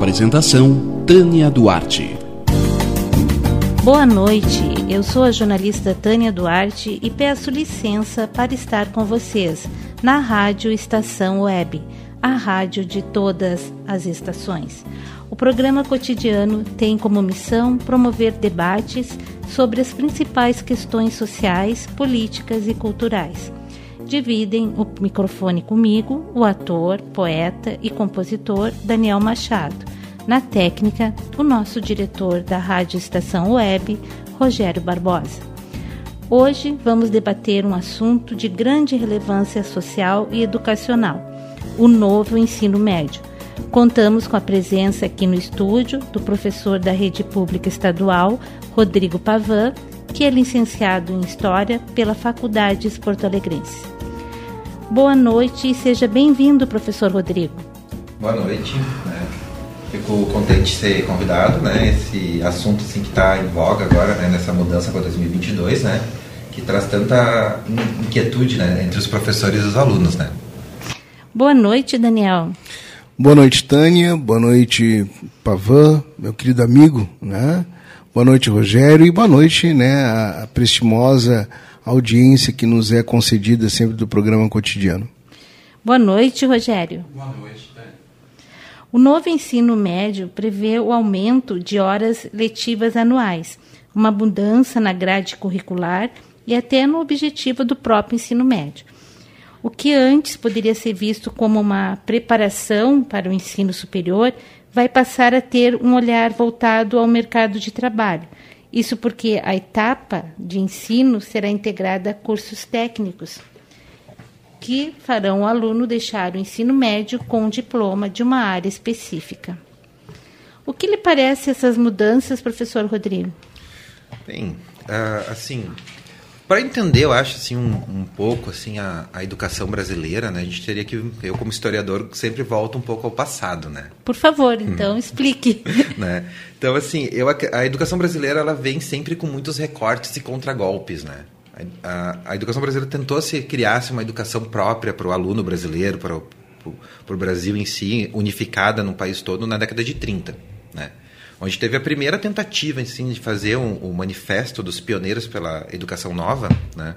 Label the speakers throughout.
Speaker 1: Apresentação Tânia Duarte.
Speaker 2: Boa noite, eu sou a jornalista Tânia Duarte e peço licença para estar com vocês na Rádio Estação Web, a rádio de todas as estações. O programa cotidiano tem como missão promover debates sobre as principais questões sociais, políticas e culturais. Dividem o microfone comigo o ator, poeta e compositor Daniel Machado. Na técnica, o nosso diretor da Rádio Estação Web, Rogério Barbosa. Hoje vamos debater um assunto de grande relevância social e educacional: o novo ensino médio. Contamos com a presença aqui no estúdio do professor da Rede Pública Estadual, Rodrigo Pavan, que é licenciado em História pela Faculdade Porto Alegrense. Boa noite e seja bem-vindo, professor Rodrigo.
Speaker 3: Boa noite. Né? Fico contente de ser convidado, né? Esse assunto assim, que está em voga agora, né? nessa mudança para 2022, né? que traz tanta inquietude né? entre os professores e os alunos. Né?
Speaker 2: Boa noite, Daniel.
Speaker 4: Boa noite, Tânia. Boa noite, Pavan, meu querido amigo. Né? Boa noite, Rogério. E boa noite né, a, a prestimosa audiência que nos é concedida sempre do programa cotidiano.
Speaker 2: Boa noite, Rogério.
Speaker 5: Boa noite, Tânia.
Speaker 2: O novo ensino médio prevê o aumento de horas letivas anuais, uma mudança na grade curricular e até no objetivo do próprio ensino médio. O que antes poderia ser visto como uma preparação para o ensino superior vai passar a ter um olhar voltado ao mercado de trabalho. Isso porque a etapa de ensino será integrada a cursos técnicos, que farão o aluno deixar o ensino médio com um diploma de uma área específica. O que lhe parece essas mudanças, professor Rodrigo?
Speaker 3: Bem, uh, assim, para entender, eu acho assim um, um pouco assim a, a, educação brasileira, né? A gente teria que eu como historiador sempre volto um pouco ao passado, né?
Speaker 2: Por favor, então hum. explique.
Speaker 3: né? Então assim, eu a, educação brasileira ela vem sempre com muitos recortes e contragolpes, né? A, a educação brasileira tentou se criasse uma educação própria para o aluno brasileiro, para o, para o Brasil em si, unificada no país todo na década de 30, né? Onde teve a primeira tentativa assim, de fazer um, um manifesto dos pioneiros pela educação nova, né?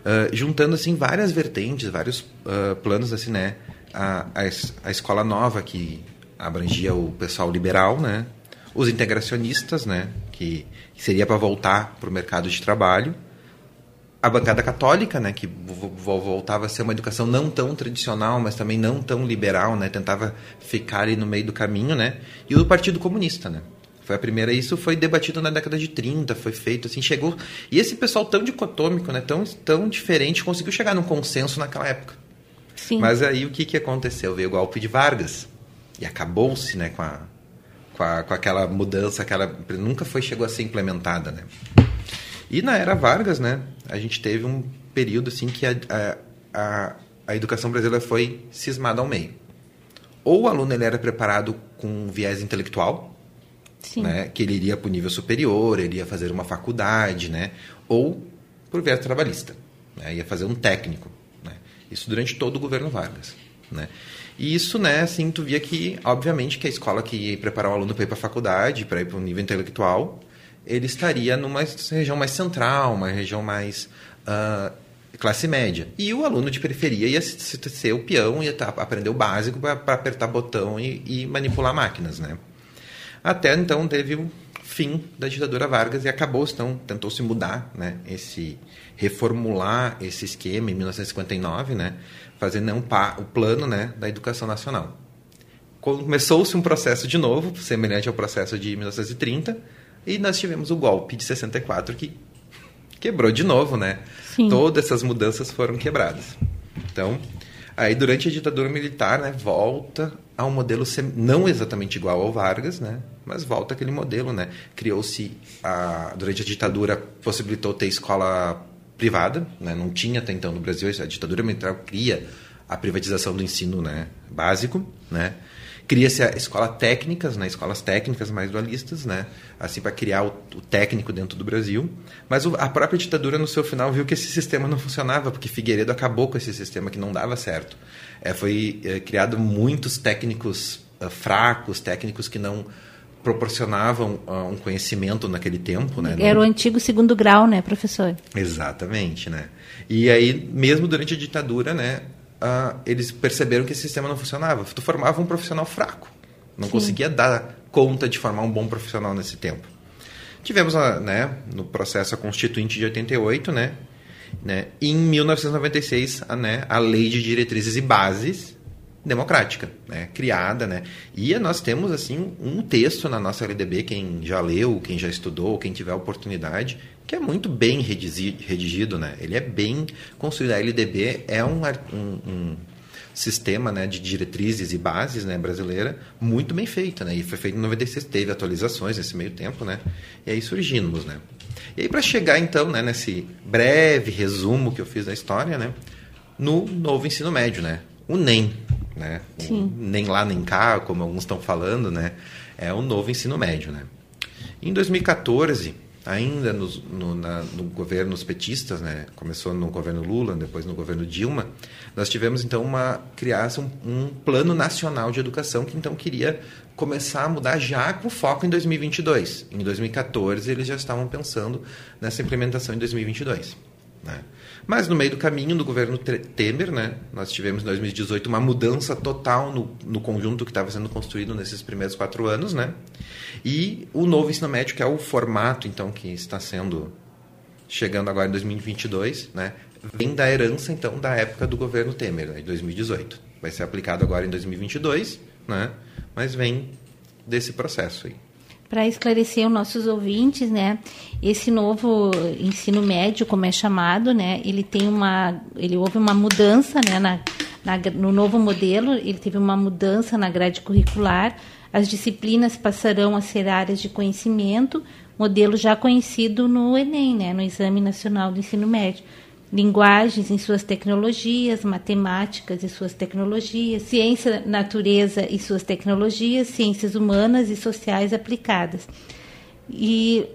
Speaker 3: Uh, juntando assim várias vertentes, vários uh, planos assim, né? A, a, a, escola nova que abrangia o pessoal liberal, né? Os integracionistas, né? Que, que seria para voltar para o mercado de trabalho a bancada católica, né, que voltava a ser uma educação não tão tradicional, mas também não tão liberal, né, tentava ficar ali no meio do caminho, né, e o Partido Comunista, né. Foi a primeira, isso foi debatido na década de 30, foi feito assim, chegou, e esse pessoal tão dicotômico, né, tão tão diferente, conseguiu chegar num consenso naquela época.
Speaker 2: Sim.
Speaker 3: Mas aí o que que aconteceu? Veio o golpe de Vargas e acabou-se, né, com a, com a com aquela mudança, aquela nunca foi chegou a ser implementada, né. E na era Vargas, né, a gente teve um período assim que a, a, a educação brasileira foi cismada ao meio. Ou o aluno ele era preparado com um viés intelectual, né, que ele iria para o nível superior, ele ia fazer uma faculdade, né, ou por viés trabalhista, né, ia fazer um técnico. Né, isso durante todo o governo Vargas. Né. E isso, né, assim, tu via que, obviamente, que a escola que ia preparar o aluno para ir para a faculdade, para ir para o nível intelectual, ele estaria numa região mais central, uma região mais uh, classe média. E o aluno de periferia ia ser o peão, ia aprender o básico para apertar botão e, e, manipular máquinas, né? Até então teve o fim da ditadura Vargas e acabou, então tentou se mudar, né? Esse reformular esse esquema em 1959, né? Fazendo um o plano, né, da educação nacional. Começou-se um processo de novo, semelhante ao processo de 1930 e nós tivemos o golpe de 64 que quebrou de novo, né?
Speaker 2: Sim.
Speaker 3: Todas essas mudanças foram quebradas. Então, Aí, durante a ditadura militar, né, volta a um modelo sem, não exatamente igual ao Vargas, né, mas volta aquele modelo. Né. Criou-se, durante a ditadura, possibilitou ter escola privada, né, não tinha até então no Brasil, a ditadura militar cria a privatização do ensino né, básico, né, cria-se a escola técnicas, né, escolas técnicas mais dualistas, né, assim para criar o, o, técnico dentro do Brasil. Mas o, a própria ditadura no seu final viu que esse sistema não funcionava, porque Figueiredo acabou com esse sistema que não dava certo. É, foi é, criado muitos técnicos uh, fracos, técnicos que não proporcionavam uh, um conhecimento naquele tempo, né?
Speaker 2: Era o antigo segundo grau, né, professor?
Speaker 3: Exatamente, né? E aí, mesmo durante a ditadura, né, uh, eles perceberam que esse sistema não funcionava. Tu formava um profissional fraco. Não Sim. conseguia dar conta de formar um bom profissional nesse tempo. Tivemos, né, no processo constituinte de 88, né, né, e em 1996, a, né, a Lei de Diretrizes e Bases Democrática, né, criada, né, e nós temos, assim, um texto na nossa LDB, quem já leu, quem já estudou, quem tiver oportunidade, que é muito bem redigido, né? Ele é bem construído. A LDB é um, um, um sistema né, de diretrizes e bases né, brasileira muito bem feita, né? E foi feito em 96, teve atualizações nesse meio tempo, né? E aí surgimos, né? E aí para chegar então, né, nesse breve resumo que eu fiz da história, né, no novo ensino médio, né? O NEM, né? O nem lá nem cá, como alguns estão falando, né? É o novo ensino médio, né? Em 2014, ainda no, no, na, no governo dos petistas, né? começou no governo Lula, depois no governo Dilma, nós tivemos então uma criação um, um plano nacional de educação que então queria começar a mudar já com foco em 2022. Em 2014 eles já estavam pensando nessa implementação em 2022. Né? Mas no meio do caminho do governo Temer, né, nós tivemos em 2018 uma mudança total no, no conjunto que estava sendo construído nesses primeiros quatro anos, né? E o novo ensino médio, que é o formato, então, que está sendo chegando agora em 2022, né, vem da herança, então, da época do governo Temer, né, de 2018. Vai ser aplicado agora em 2022, né, mas vem desse processo aí
Speaker 2: para esclarecer os nossos ouvintes, né? Esse novo ensino médio, como é chamado, né? Ele tem uma, ele houve uma mudança, né? Na, na, no novo modelo, ele teve uma mudança na grade curricular. As disciplinas passarão a ser áreas de conhecimento, modelo já conhecido no Enem, né? No Exame Nacional do Ensino Médio linguagens em suas tecnologias, matemáticas e suas tecnologias, ciência, natureza e suas tecnologias, ciências humanas e sociais aplicadas. E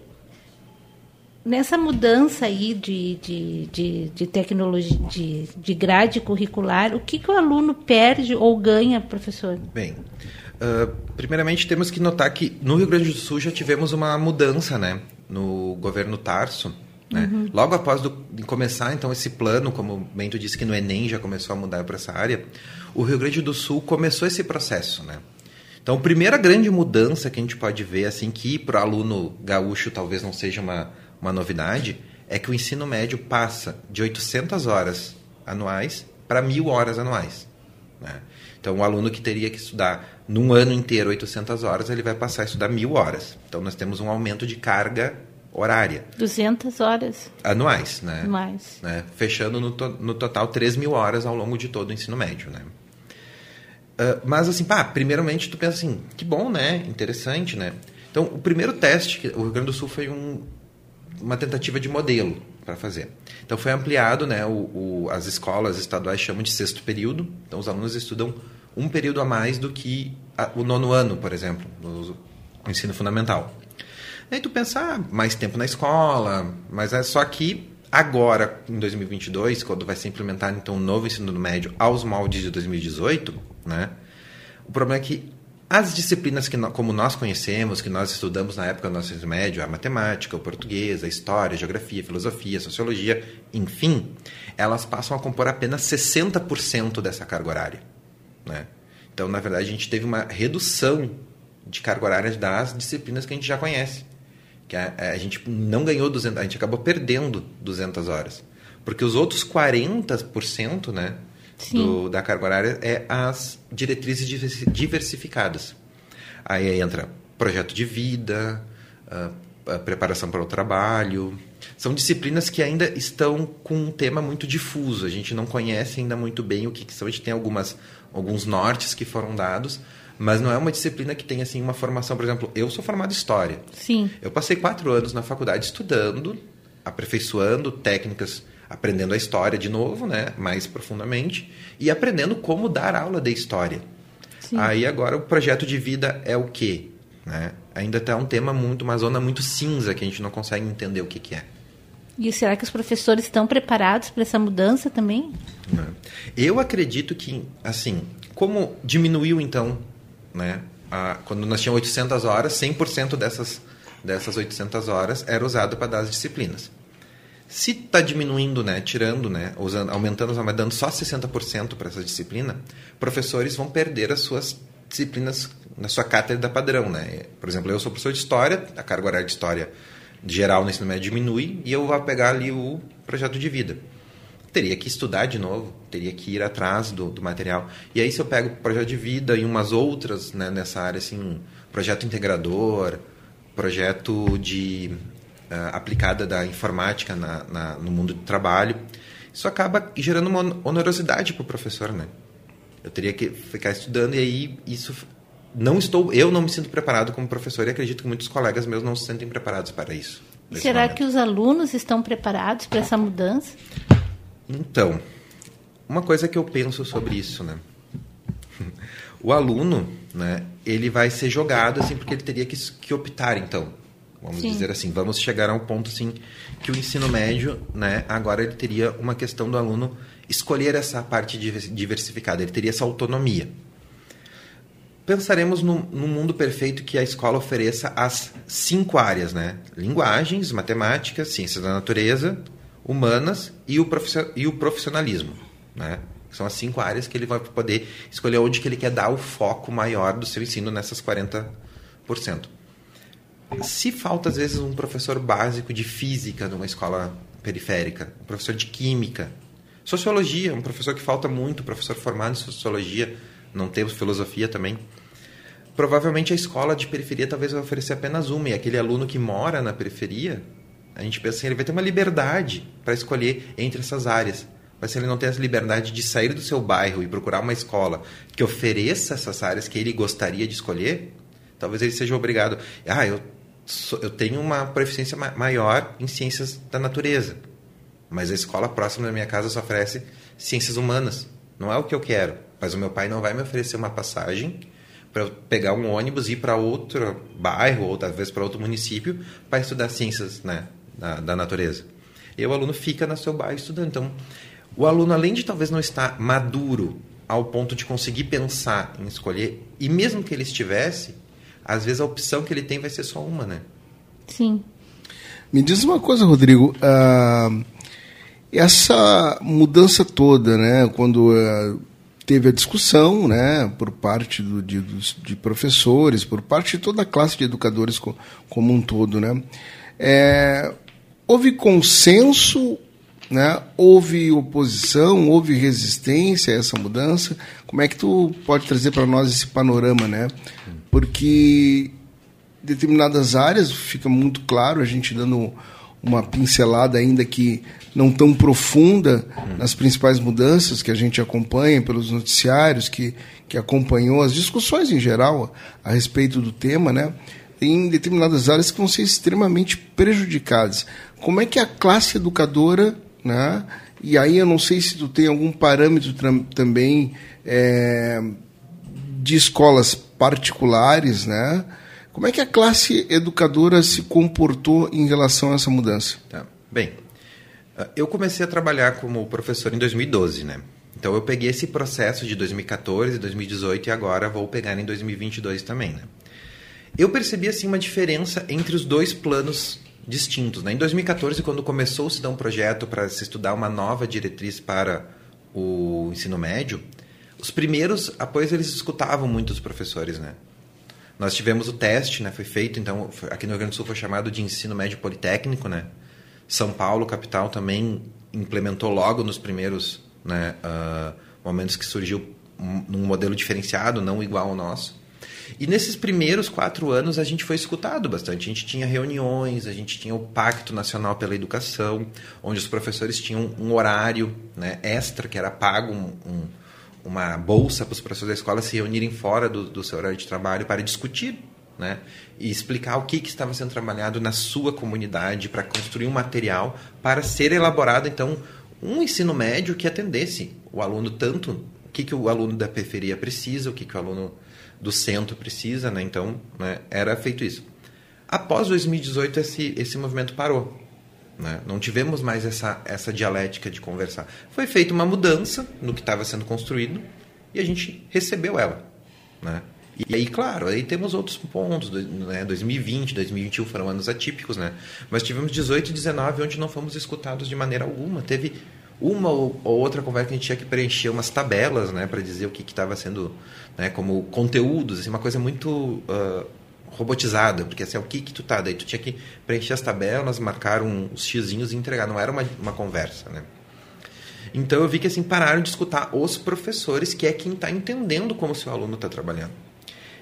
Speaker 2: nessa mudança aí de, de, de, de tecnologia, de, de grade curricular, o que, que o aluno perde ou ganha, professor?
Speaker 3: Bem, uh, primeiramente temos que notar que no Rio Grande do Sul já tivemos uma mudança, né? No governo Tarso, né? Uhum. Logo após do, de começar então esse plano, como o Bento disse que no Enem já começou a mudar para essa área, o Rio Grande do Sul começou esse processo, né? Então, a primeira grande mudança que a gente pode ver, assim, que para o aluno gaúcho talvez não seja uma, uma novidade, é que o ensino médio passa de 800 horas anuais para mil horas anuais. Né? Então, o aluno que teria que estudar num ano inteiro 800 horas, ele vai passar a estudar mil horas. Então, nós temos um aumento de carga horária.
Speaker 2: 200 horas.
Speaker 3: Anuais, né?
Speaker 2: Anuais.
Speaker 3: Né? Fechando no, to no total 3 mil horas ao longo de todo o ensino médio, né? Uh, mas assim, pá, primeiramente tu pensa assim, que bom, né? Interessante, né? Então, o primeiro teste, que o Rio Grande do Sul foi um, uma tentativa de modelo para fazer. Então, foi ampliado, né? O, o, as escolas estaduais chamam de sexto período. Então, os alunos estudam um período a mais do que a, o nono ano, por exemplo, no, no ensino fundamental. Aí tu pensa, ah, mais tempo na escola, mas é só que agora, em 2022, quando vai ser implementado então o um novo ensino médio aos moldes de 2018, né? O problema é que as disciplinas que, como nós conhecemos, que nós estudamos na época do nosso ensino médio, a matemática, o português, a história, a geografia, a filosofia, a sociologia, enfim, elas passam a compor apenas 60% dessa carga horária. Né? Então, na verdade, a gente teve uma redução de carga horária das disciplinas que a gente já conhece que a, a, gente não ganhou 200, a gente acabou perdendo 200 horas. Porque os outros 40%, né, do, da carga horária é as diretrizes diversificadas. Aí entra projeto de vida, preparação para o trabalho, são disciplinas que ainda estão com um tema muito difuso. A gente não conhece ainda muito bem o que, que são. A gente tem algumas, alguns nortes que foram dados, mas não é uma disciplina que tem assim uma formação. Por exemplo, eu sou formado em História.
Speaker 2: Sim.
Speaker 3: Eu passei quatro anos na faculdade estudando, aperfeiçoando técnicas, aprendendo a história de novo, né, mais profundamente, e aprendendo como dar aula de história.
Speaker 2: Sim.
Speaker 3: Aí agora o projeto de vida é o quê? Né? Ainda está um tema muito, uma zona muito cinza que a gente não consegue entender o que, que é.
Speaker 2: E será que os professores estão preparados para essa mudança também?
Speaker 3: né? Eu acredito que, assim, como diminuiu então, né, quando nós tínhamos 800 horas, 100% dessas, dessas 800 horas era usado para dar as disciplinas. Se está diminuindo, né, tirando, né, usando, aumentando, mas dando só 60% para essa disciplina, professores vão perder as suas disciplinas na sua cátedra padrão, né? Por exemplo, eu sou professor de história, a carga horária de história geral no ensino médio diminui e eu vou pegar ali o projeto de vida. Teria que estudar de novo, teria que ir atrás do, do material. E aí se eu pego o projeto de vida e umas outras né, nessa área, assim, projeto integrador, projeto de uh, aplicada da informática na, na, no mundo do trabalho, isso acaba gerando uma onerosidade para o professor, né? Eu teria que ficar estudando e aí isso não estou, eu não me sinto preparado como professor e acredito que muitos colegas meus não se sentem preparados para isso.
Speaker 2: Será
Speaker 3: momento.
Speaker 2: que os alunos estão preparados para essa mudança?
Speaker 3: Então, uma coisa que eu penso sobre isso, né? O aluno, né, ele vai ser jogado assim porque ele teria que, que optar, então. Vamos
Speaker 2: Sim.
Speaker 3: dizer assim, vamos chegar a um ponto assim que o ensino médio, né, agora ele teria uma questão do aluno escolher essa parte diver- diversificada, ele teria essa autonomia. Pensaremos num, num mundo perfeito que a escola ofereça as cinco áreas, né? Linguagens, matemática, ciências da natureza, humanas e o, profissio- o profissionalismo, né? São as cinco áreas que ele vai poder escolher onde que ele quer dar o foco maior do seu ensino nessas 40%. Se falta, às vezes, um professor básico de física numa escola periférica, um professor de química, sociologia, um professor que falta muito, professor formado em sociologia, não temos filosofia também. Provavelmente a escola de periferia talvez vai oferecer apenas uma, e aquele aluno que mora na periferia, a gente pensa assim, ele vai ter uma liberdade para escolher entre essas áreas. Mas se ele não tem essa liberdade de sair do seu bairro e procurar uma escola que ofereça essas áreas que ele gostaria de escolher, talvez ele seja obrigado. Ah, eu, sou- eu tenho uma proficiência ma- maior em ciências da natureza, mas a escola próxima da minha casa só oferece ciências humanas. Não é o que eu quero, mas o meu pai não vai me oferecer uma passagem para eu pegar um ônibus e ir para outro bairro ou talvez para outro município para estudar ciências né, da, da natureza. E o aluno fica no seu bairro estudando. Então, o aluno, além de talvez não estar maduro ao ponto de conseguir pensar em escolher, e mesmo que ele estivesse, às vezes a opção que ele tem vai ser só uma, né?
Speaker 2: Sim.
Speaker 4: Me diz uma coisa, Rodrigo. ah, essa mudança toda, né, quando ah, teve a discussão, né, por parte do, de, dos- de professores, por parte de toda a classe de educadores co- como um todo, né, é, houve consenso, né, houve oposição, houve resistência a essa mudança. Como é que tu pode trazer para nós esse panorama, né? Porque determinadas áreas fica muito claro, a gente dando uma pincelada ainda que não tão profunda nas principais mudanças que a gente acompanha pelos noticiários, que, que acompanhou as discussões em geral a, respeito do tema, né? Tem determinadas áreas que vão ser extremamente prejudicadas. Como é que a classe educadora, né? E aí eu não sei se tu tem algum parâmetro também é, de escolas particulares, né? Como é que a classe educadora se comportou em relação a essa mudança?
Speaker 3: Tá. Bem, ah, eu comecei a trabalhar como professor em 2012, né? Então eu peguei esse processo de 2014, 2018 e agora vou pegar em 2022 também, né? Eu percebi assim uma diferença entre os dois planos distintos, né? Em 2014, quando começou se dar um projeto para se estudar uma nova diretriz para o ensino médio, os primeiros apoios eles escutavam muito os professores, né? Nós tivemos o teste, né? Foi feito, então, aqui no Rio Grande do Sul foi chamado de ensino médio politécnico, né? São Paulo, capital, também implementou logo nos primeiros né, ah, momentos que surgiu um, num modelo diferenciado, não igual ao nosso. E nesses primeiros quatro anos a gente foi escutado bastante. A gente tinha reuniões, a gente tinha o Pacto Nacional pela Educação, onde os professores tinham um horário né, extra, que era pago um, um, uma bolsa para os professores da escola se reunirem fora do, do seu horário de trabalho para discutir né? E explicar o que, que estava sendo trabalhado na sua comunidade para construir um material para ser elaborado, então, um ensino médio que atendesse o aluno tanto o que, que o aluno da periferia precisa, o que, que o aluno do centro precisa, né? Então, né, era feito isso. Após 2018, esse, esse movimento parou. Né? Não tivemos mais essa, essa dialética de conversar. Foi feita uma mudança no que estava sendo construído e a gente recebeu ela. Né? E aí, claro, aí temos outros pontos. Né? 2020, 2021 foram anos atípicos, né? Mas tivemos 18 e 19 onde não fomos escutados de maneira alguma. Teve uma ou outra conversa que a gente tinha que preencher umas tabelas, né? Para dizer o que estava sendo, né? Como conteúdos, assim, uma coisa muito... Uh, robotizada, porque assim, é o que que tu tá, daí tu tinha que preencher as tabelas, marcar os xizinhos e entregar, não era uma, uma conversa, né? Então eu vi que assim pararam de escutar os professores, que é quem está entendendo como o seu aluno está trabalhando.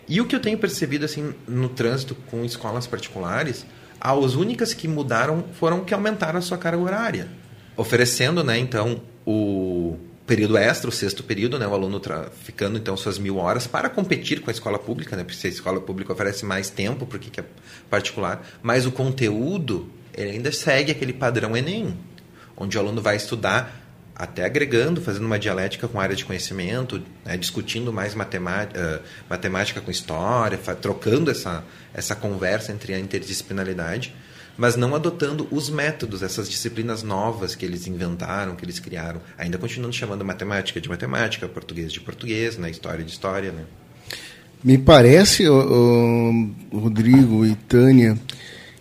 Speaker 3: E o que eu tenho percebido assim no trânsito com escolas particulares, as únicas que mudaram foram que aumentaram a sua carga horária, oferecendo, né, então, o período extra, o sexto período, né, o aluno ficando então suas mil horas para competir com a escola pública, né, porque a escola pública oferece mais tempo, porque é particular, mas o conteúdo ele ainda segue aquele padrão Enem, onde o aluno vai estudar até agregando, fazendo uma dialética com área de conhecimento, né, discutindo mais matemática, uh, matemática com história, trocando essa, essa conversa entre a interdisciplinaridade, mas não adotando os métodos, essas disciplinas novas que eles inventaram, que eles criaram, ainda continuando chamando matemática de matemática, português de português, né, história de história. Né?
Speaker 4: Me parece, Rodrigo e Tânia,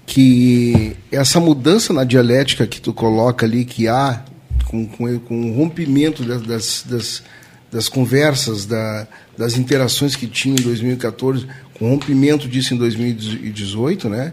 Speaker 4: que essa mudança na dialética que tu coloca ali, que há com, com, com o rompimento das, das, das conversas, da, das interações que tinha em 2014, com o rompimento disso em 2018, né,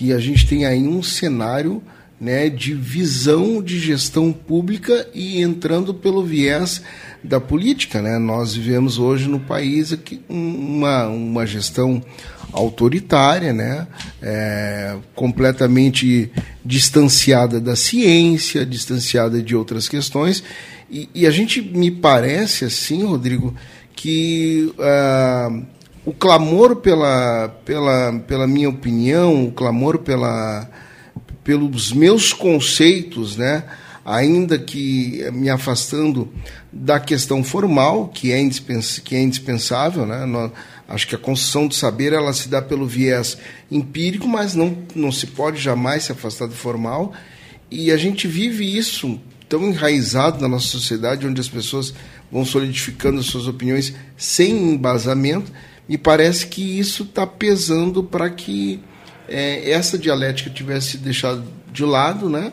Speaker 4: que a gente tem aí um cenário né, de visão de gestão pública e entrando pelo viés da política. Né? Nós vivemos hoje no país aqui uma, uma gestão autoritária, né? É, completamente distanciada da ciência, distanciada de outras questões. E, e a gente me parece assim, Rodrigo, que uh, o clamor pela, pela, pela minha opinião, o clamor pela, pelos meus conceitos, né? ainda que me afastando da questão formal, que é, que é indispensável, né? Acho que a construção do saber ela se dá pelo viés empírico, mas não, não se pode jamais se afastar do formal. E a gente vive isso tão enraizado na nossa sociedade, onde as pessoas vão solidificando as suas opiniões sem embasamento. Me parece que isso está pesando para que é, essa dialética tivesse deixado de lado, né?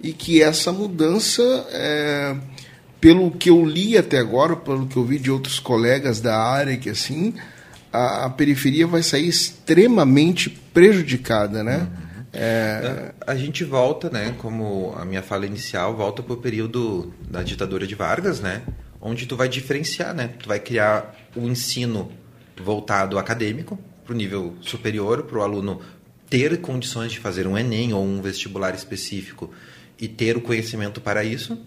Speaker 4: E que essa mudança, é, pelo que eu li até agora, pelo que eu vi de outros colegas da área, que assim, a, a periferia vai sair extremamente prejudicada, né? Uhum.
Speaker 3: É... A, gente volta, né, como a minha fala inicial, volta para o período da ditadura de Vargas, né, onde tu vai diferenciar, né, tu vai criar o ensino voltado acadêmico para o nível superior, para o aluno ter condições de fazer um Enem ou um vestibular específico e ter o conhecimento para isso,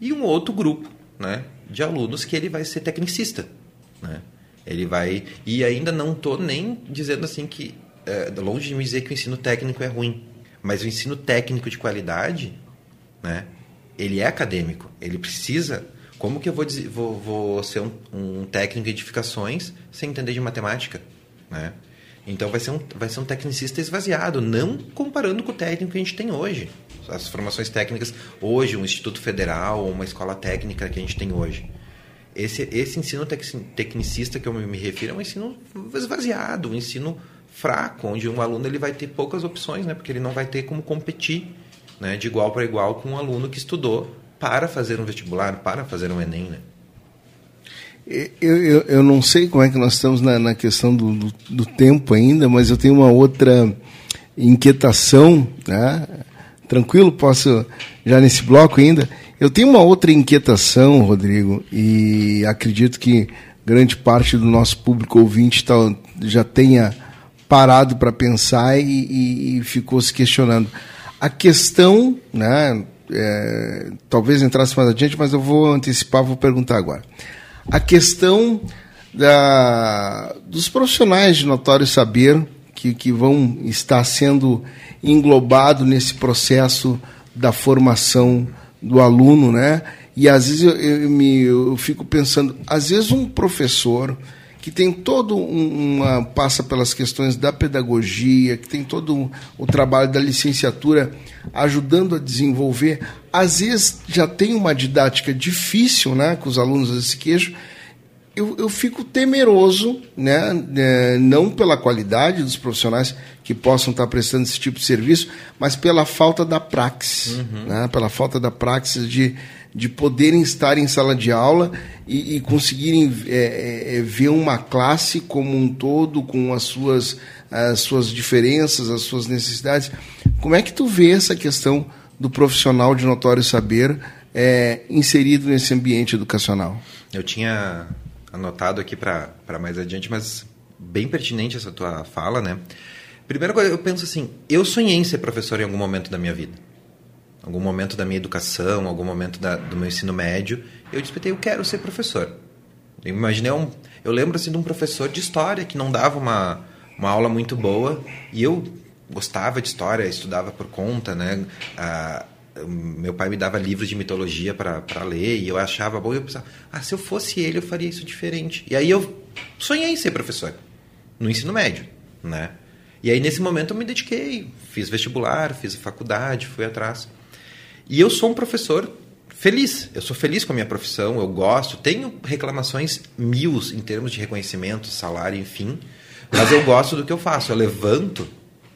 Speaker 3: e um outro grupo, né, de alunos que ele vai ser tecnicista, né, ele vai. E ainda não estou nem dizendo assim que. É, longe de me dizer que o ensino técnico é ruim. Mas o ensino técnico de qualidade, né? Ele é acadêmico. Ele precisa. Como que eu vou, vou, vou ser um, um técnico de edificações sem entender de matemática, né? Então vai ser, um, vai ser um tecnicista esvaziado, não comparando com o técnico que a gente tem hoje. As formações técnicas hoje, um instituto federal uma escola técnica que a gente tem hoje. Esse, esse ensino tecnicista que eu me refiro é um ensino esvaziado, um ensino fraco, onde um aluno ele vai ter poucas opções, né? porque ele não vai ter como competir né? de igual para igual com um aluno que estudou para fazer um vestibular, para fazer um Enem. Né?
Speaker 4: Eu, eu, eu não sei como é que nós estamos na, na questão do, do, do tempo ainda, mas eu tenho uma outra inquietação, né? tranquilo, posso já nesse bloco ainda. Eu tenho uma outra inquietação, Rodrigo, e acredito que grande parte do nosso público ouvinte tá, já tenha parado para pensar e, e, e, ficou se questionando. A questão, né, é, talvez entrasse mais adiante, mas eu vou antecipar, vou perguntar agora. A questão da, dos profissionais de notório saber que, que vão estar sendo englobados nesse processo da formação do aluno, né? E às vezes eu, eu, eu fico pensando, às vezes um professor que tem todo um, uma passa pelas questões da pedagogia, que tem todo um, o trabalho da licenciatura ajudando a desenvolver, às vezes já tem uma didática difícil, né, com os alunos desse queijo. Eu, eu fico temeroso, né, é, não pela qualidade dos profissionais que possam estar prestando esse tipo de serviço, mas pela falta da praxis, uhum. né, pela falta da praxis de de poderem estar em sala de aula e, e conseguirem é, é, é, ver uma classe como um todo, com as suas, as suas diferenças, as suas necessidades. Como é que tu vê essa questão do profissional de notório saber é, inserido nesse ambiente educacional?
Speaker 3: Eu tinha anotado aqui para mais adiante, mas bem pertinente essa tua fala, né? Primeira coisa, eu penso assim, eu sonhei em ser professor em algum momento da minha vida algum momento da minha educação, algum momento da, do meu ensino médio, eu disputei, eu quero ser professor. Eu imaginei um, eu lembro assim de um professor de história que não dava uma, uma aula muito boa e eu gostava de história, estudava por conta, né? Meu pai me dava livros de mitologia para ler e eu achava bom. E eu pensava, ah, se eu fosse ele, eu faria isso diferente. E aí eu sonhei em ser professor no ensino médio, né? E aí nesse momento eu me dediquei, fiz vestibular, fiz faculdade, fui atrás. E eu sou um professor feliz. Eu sou feliz com a minha profissão, eu gosto. Tenho reclamações mil em termos de reconhecimento, salário, enfim. Mas eu gosto do que eu faço. Eu levanto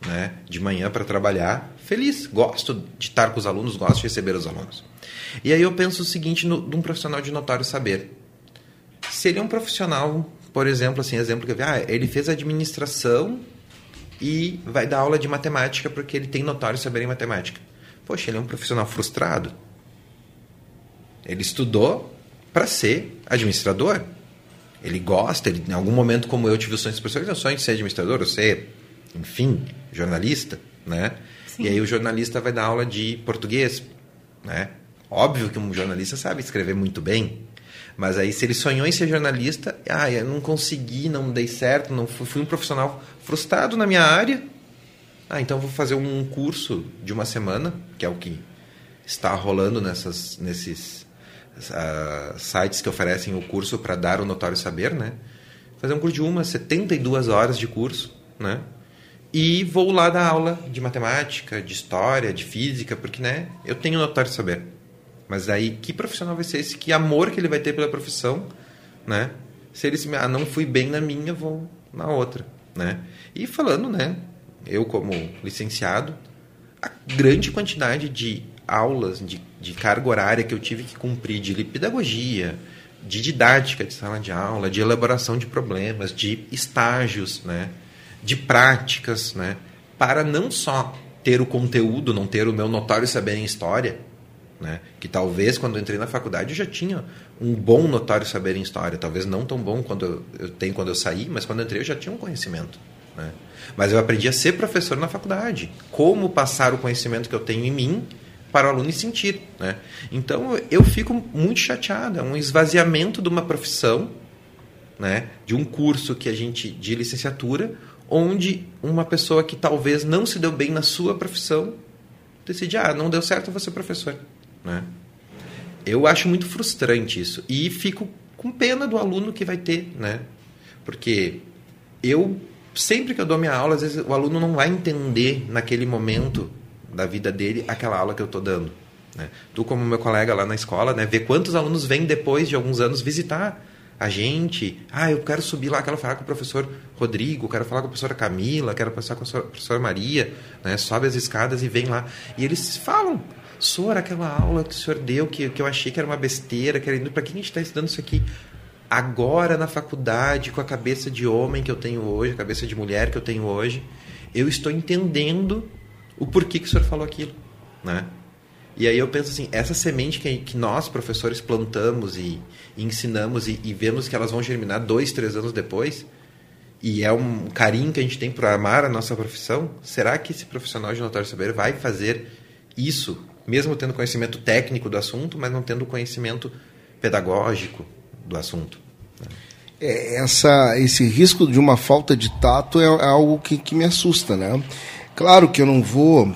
Speaker 3: né, de manhã para trabalhar feliz. Gosto de estar com os alunos, gosto de receber os alunos. E aí eu penso o seguinte no, de um profissional de notório saber. Seria um profissional, por exemplo, assim, exemplo que eu vi, ah, ele fez administração e vai dar aula de matemática porque ele tem notório saber em matemática. Poxa, ele é um profissional frustrado. Ele estudou para ser administrador. Ele gosta, ele, em algum momento, como eu tive o sonho de ser professor, eu sonho de ser administrador, eu ser, enfim, jornalista, né? Sim. E aí o jornalista vai dar aula de português, né? Óbvio que um jornalista sabe escrever muito bem, mas aí se ele sonhou em ser jornalista, ah, eu não consegui, não dei certo, não fui, fui um profissional frustrado na minha área, ah, então vou fazer um curso de uma semana, que é o que está rolando nessas, nesses uh, sites que oferecem o curso para dar o notório saber, né? Fazer um curso de uma, 72 horas de curso, né? E vou lá dar aula de matemática, de história, de física, porque, né? Eu tenho notório saber. Mas aí, que profissional vai ser esse? Que amor que ele vai ter pela profissão, né? Se ele se, ah, não fui bem na minha, vou na outra, né? E falando, né? Eu como licenciado, a grande quantidade de aulas, de, de carga horária que eu tive que cumprir de pedagogia, de didática de sala de aula, de elaboração de problemas, de estágios, né, de práticas, né, para não só ter o conteúdo, não ter o meu notório saber em história, né, que talvez quando entrei na faculdade eu já tinha um bom notório saber em história, talvez não tão bom quando eu, eu tenho quando eu saí, mas quando eu entrei eu já tinha um conhecimento. Né? Mas eu aprendi a ser professor na faculdade. Como passar o conhecimento que eu tenho em mim para o aluno sentir. Né? Então eu fico muito chateado. É um esvaziamento de uma profissão, né? de um curso que a gente de licenciatura, onde uma pessoa que talvez não se deu bem na sua profissão decide, ah, não deu certo, vou ser professor. Né? Eu acho muito frustrante isso. E fico com pena do aluno que vai ter, né? Porque eu sempre que eu dou minha aula, às vezes o aluno não vai entender naquele momento da vida dele aquela aula que eu estou dando. Né? Tu, como meu colega lá na escola, né, vê quantos alunos vêm depois de alguns anos visitar a gente. Ah, eu quero subir lá, quero falar com o professor Rodrigo, quero falar com a professora Camila, quero passar com a professora Maria. Né? Sobe as escadas e vem lá. E eles falam. Sor, aquela aula que o senhor deu, que, que eu achei que era uma besteira, que para que a gente está estudando isso aqui? Agora na faculdade, com a cabeça de homem que eu tenho hoje, a cabeça de mulher que eu tenho hoje, eu estou entendendo o porquê que o senhor falou aquilo, né? E aí eu penso assim, essa semente que, que nós, professores, plantamos e, e ensinamos e, e, vemos que elas vão germinar dois, três anos depois, e é um carinho que a gente tem por amar a nossa profissão, será que esse profissional de notório saber vai fazer isso, mesmo tendo conhecimento técnico do assunto, mas não tendo conhecimento pedagógico do assunto?
Speaker 4: É, essa, esse risco de uma falta de tato é, é algo que, que me assusta, né? Claro que eu não vou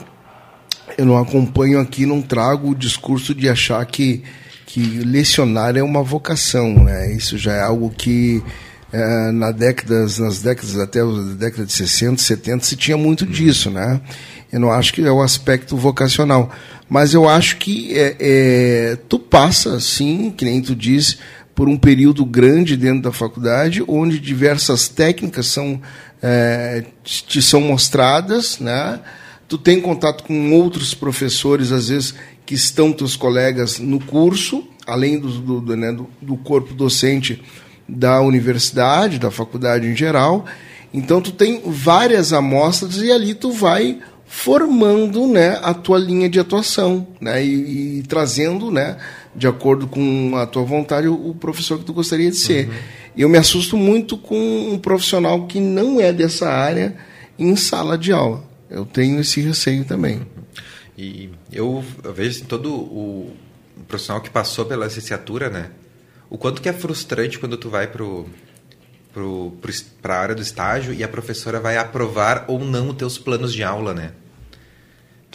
Speaker 4: eu não acompanho aqui, não trago o discurso de achar que, que lecionar é uma vocação. Né? Isso já é algo que é, na décadas, nas décadas até a década de 60, 70 se tinha muito disso. Né? Eu não acho que é o aspecto vocacional. Mas eu acho que é, é, tu passa, sim, que nem tu diz, por um período grande dentro da faculdade, onde diversas técnicas são, é, te são mostradas, né? tu tem contato com outros professores, às vezes, que estão teus colegas no curso, além do, do, do, né, do, do corpo docente da universidade, da faculdade em geral. Então, tu tem várias amostras e ali tu vai formando né, a tua linha de atuação né, e, e trazendo, né, de acordo com a tua vontade, o, o professor que tu gostaria de ser. Uhum. Eu me assusto muito com um profissional que não é dessa área em sala de aula. Eu tenho esse receio também.
Speaker 3: E eu, eu vejo assim, todo o, o, profissional que passou pela licenciatura, né? O quanto que é frustrante quando tu vai pro para a área do estágio e a professora vai aprovar ou não os teus planos de aula, né?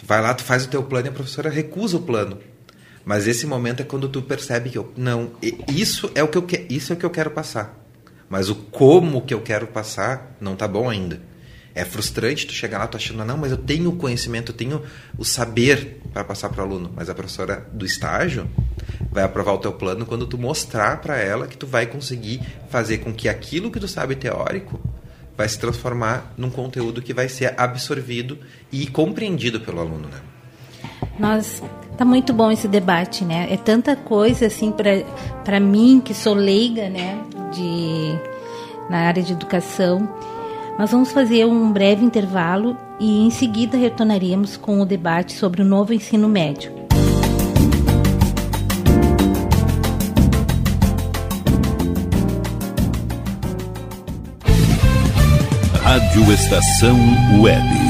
Speaker 3: Tu vai lá, tu faz o teu plano e a professora recusa o plano. Mas esse momento é quando tu percebe que eu, não, isso é o que eu isso é o que eu quero passar. Mas o como que eu quero passar não tá bom ainda. É frustrante tu chegar lá, tu achando, não, mas eu tenho o conhecimento, eu tenho o saber para passar para o aluno. Mas a professora do estágio vai aprovar o teu plano quando tu mostrar para ela que tu vai conseguir fazer com que aquilo que tu sabe teórico vai se transformar num conteúdo que vai ser absorvido e compreendido pelo aluno, né?
Speaker 2: Nós tá muito bom esse debate, né? É tanta coisa assim para mim que sou leiga, né, de na área de educação nós vamos fazer um breve intervalo e em seguida retornaremos com o debate sobre o novo ensino médio.
Speaker 1: Estação Web.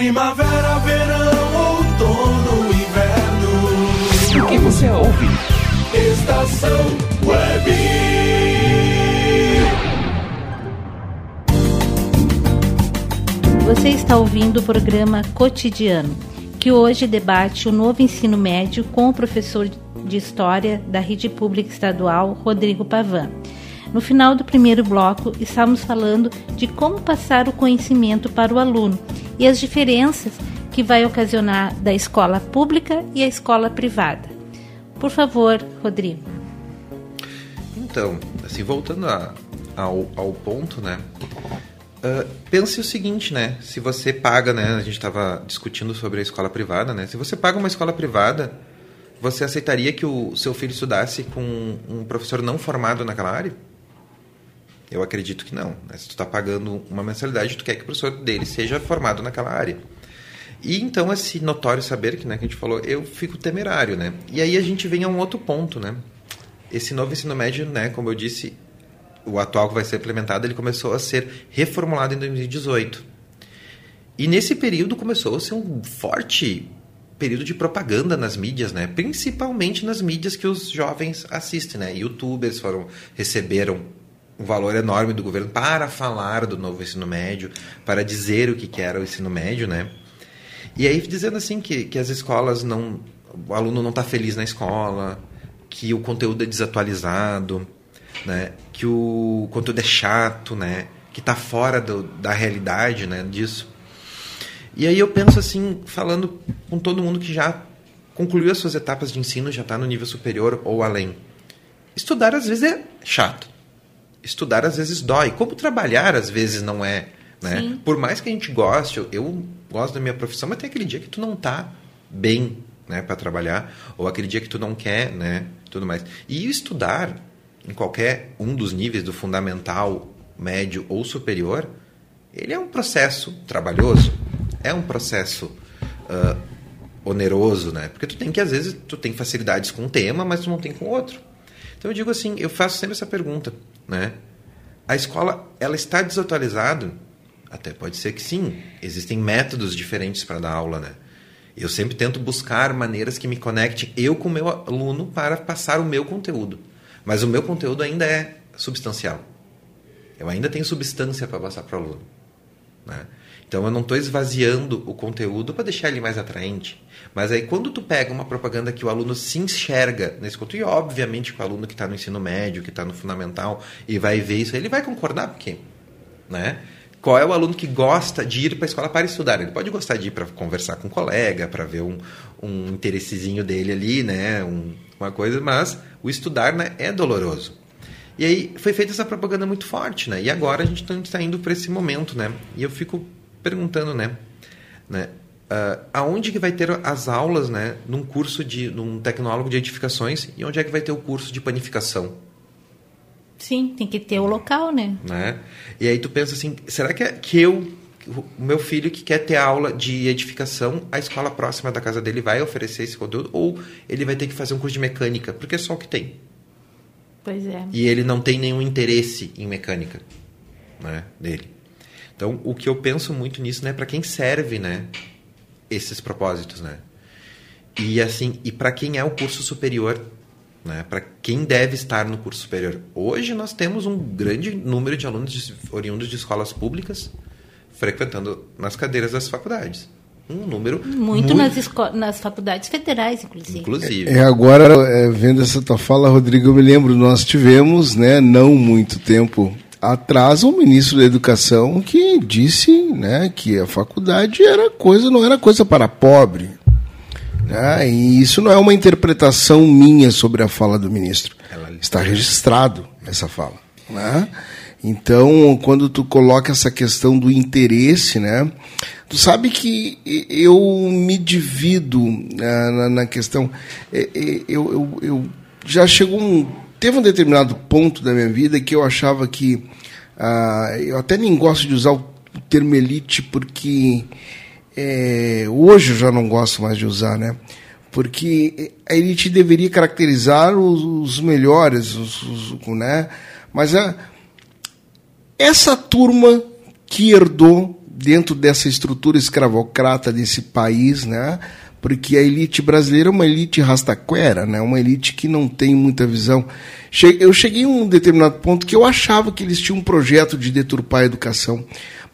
Speaker 6: Primavera, verão, outono, inverno.
Speaker 1: O que você ouve?
Speaker 6: Estação Web.
Speaker 2: Você está ouvindo o programa Cotidiano, que hoje debate o novo ensino médio com o professor de História da Rede Pública Estadual, Rodrigo Pavan. No final do primeiro bloco, estávamos falando de como passar o conhecimento para o aluno e as diferenças que vai ocasionar da escola pública e a escola privada. Por favor, Rodrigo.
Speaker 3: Então, assim, voltando a, ao, ao ponto, né? Uh, pense o seguinte, né? Se você paga, né? A gente estava discutindo sobre a escola privada, né? Se você paga uma escola privada, você aceitaria que o seu filho estudasse com um professor não formado naquela área? Eu acredito que não. Né? Se tu está pagando uma mensalidade, tu quer que o professor dele seja formado naquela área. E então esse notório saber que, né, que a gente falou, eu fico temerário, né? E aí a gente vem a um outro ponto, né? Esse novo ensino médio, né, como eu disse, o atual que vai ser implementado, ele começou a ser reformulado em 2018. E nesse período começou a ser um forte período de propaganda nas mídias, né? Principalmente nas mídias que os jovens assistem, né? Youtubers foram receberam um valor enorme do governo para falar do novo ensino médio, para dizer o que, era o ensino médio, né? E aí dizendo assim que, que as escolas não... O aluno não está feliz na escola, que o conteúdo é desatualizado, né? Que o conteúdo é chato, né? Que está fora do, da realidade, né? Disso. E aí eu penso assim, falando com todo mundo que já concluiu as suas etapas de ensino, já está no nível superior ou além. Estudar às vezes é chato estudar às vezes dói. Como trabalhar às vezes não é. Né? Por mais que a gente goste, eu, eu, gosto da minha profissão, mas tem aquele dia que tu não tá bem né, para trabalhar, ou aquele dia que tu não quer, né, tudo mais. E estudar em qualquer um dos níveis do fundamental, médio ou superior, ele é um processo trabalhoso, é um processo uh, oneroso, né? Porque tu tem que às vezes tu tem facilidades com um tema, mas tu não tem com outro. Então eu digo assim, eu faço sempre essa pergunta, né? A escola, ela está desatualizada? Até pode ser que sim. Existem métodos diferentes para dar aula, né? Eu sempre tento buscar maneiras que me conectem eu com o meu aluno para passar o meu conteúdo. Mas o meu conteúdo ainda é substancial. Eu ainda tenho substância para passar para o aluno. Né? Então eu não estou esvaziando o conteúdo para deixar ele mais atraente. Mas aí quando tu pega uma propaganda que o aluno se enxerga nesse conteúdo, e obviamente que o aluno que está no ensino médio, que está no fundamental, e vai ver isso, ele vai concordar, porque, né? Qual é o aluno que gosta de ir para a escola para estudar? Ele pode gostar de ir para conversar com um colega, para ver um, um interessezinho dele ali, né? Um, uma coisa, mas o estudar né, é doloroso. E aí foi feita essa propaganda muito forte, né? E agora a gente está indo para esse momento, né? E eu fico perguntando, né, né uh, aonde que vai ter as aulas, né, num curso de, num tecnólogo de edificações e onde é que vai ter o curso de panificação?
Speaker 2: Sim, tem que ter o local, né?
Speaker 3: né? E aí tu pensa assim, será que, é, que eu, o meu filho que quer ter aula de edificação, a escola próxima da casa dele vai oferecer esse conteúdo ou ele vai ter que fazer um curso de mecânica, porque é só o que tem?
Speaker 2: Pois é.
Speaker 3: E ele não tem nenhum interesse em mecânica, né, dele. Então, o que eu penso muito nisso, né, para quem serve, né, esses propósitos, né? E assim, e para quem é o curso superior, né, para quem deve estar no curso superior. Hoje nós temos um grande número de alunos de, oriundos de escolas públicas frequentando nas cadeiras das faculdades. Um número
Speaker 2: Muito,
Speaker 3: muito
Speaker 2: Nas, nas faculdades federais, inclusive.
Speaker 3: inclusive.
Speaker 4: É, agora, é, vendo essa tua fala, Rodrigo, eu me lembro, nós tivemos, né, não muito tempo atrás, um ministro da Educação que disse né, que a faculdade era coisa, não era coisa para pobre. Né? E isso não é uma interpretação minha sobre a fala do ministro. Está registrado essa fala. Né? Então, quando tu coloca essa questão do interesse, né? Tu sabe que eu me divido né, na, na questão. Eu, eu, eu já chegou um. Teve um determinado ponto da minha vida que eu achava que. ah, eu até nem gosto de usar o termo elite porque é, hoje eu já não gosto mais de usar, né? Porque a elite deveria caracterizar os, os melhores, os, os- né? Mas a, essa turma que herdou dentro dessa estrutura escravocrata desse país, né? Porque a elite brasileira é uma elite rastaquera, né? Uma elite que não tem muita visão. Eu cheguei a um determinado ponto que eu achava que eles tinham um projeto de deturpar a educação.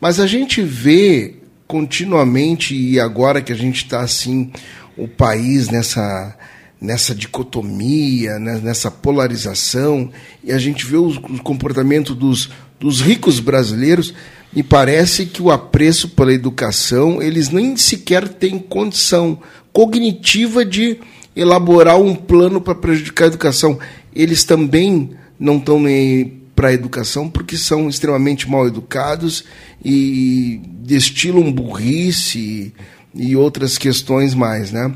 Speaker 4: Mas a gente vê continuamente, e agora que a gente está assim, o país nessa nessa dicotomia, né, nessa polarização, e a gente vê o comportamento dos, dos ricos brasileiros, me parece que o apreço pela educação, eles nem sequer têm condição cognitiva de elaborar um plano para prejudicar a educação. Eles também não estão nem para a educação porque são extremamente mal educados e destilam burrice e outras questões mais, né?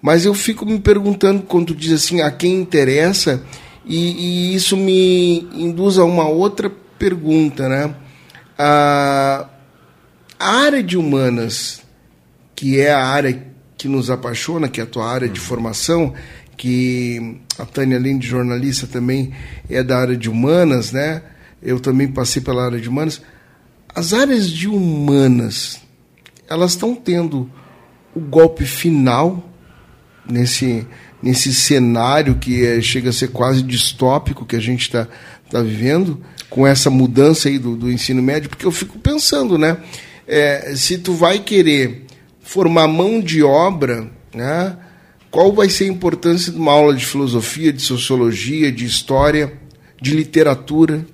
Speaker 4: Mas eu fico me perguntando quando tu diz assim a quem interessa e, e isso me induz a uma outra pergunta, né? A, a área de humanas, que é a área que nos apaixona, que é a tua área de formação, que a Tânia, além de jornalista, também é da área de humanas, né? Eu também passei pela área de humanas. As áreas de humanas, elas estão tendo o golpe final nesse, nesse cenário que é, chega a ser quase distópico que a gente está tá vivendo, com essa mudança aí do, do ensino médio, porque eu fico pensando, né? É, se tu vai querer formar mão de obra, né? Qual vai ser a importância de uma aula de filosofia, de sociologia, de história, de literatura?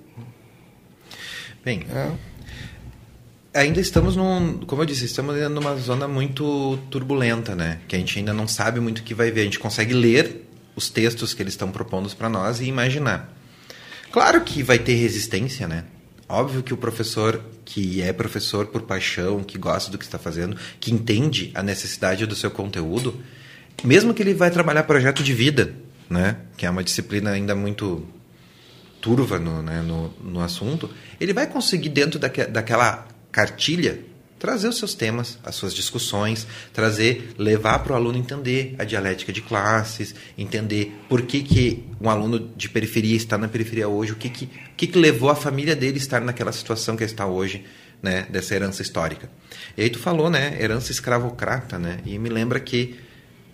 Speaker 3: Bem,
Speaker 4: É.
Speaker 3: ainda estamos num, como eu disse, estamos numa zona muito turbulenta, né? Que a gente ainda não sabe muito o que vai ver. A gente consegue ler os textos que eles estão propondo para nós e imaginar. Claro que vai ter resistência, né? Óbvio que o professor que é professor por paixão, que gosta do que está fazendo, que entende a necessidade do seu conteúdo, mesmo que ele vai trabalhar projeto de vida, né? Que é uma disciplina ainda muito turva no, né, no, no assunto, ele vai conseguir, dentro daque, daquela cartilha, trazer os seus temas, as suas discussões, trazer, levar para o aluno entender a dialética de classes, entender por que, que um aluno de periferia está na periferia hoje, o que, que, o que, que levou a família dele a estar naquela situação que está hoje, né, dessa herança histórica. E aí tu falou, né, herança escravocrata, né, e me lembra que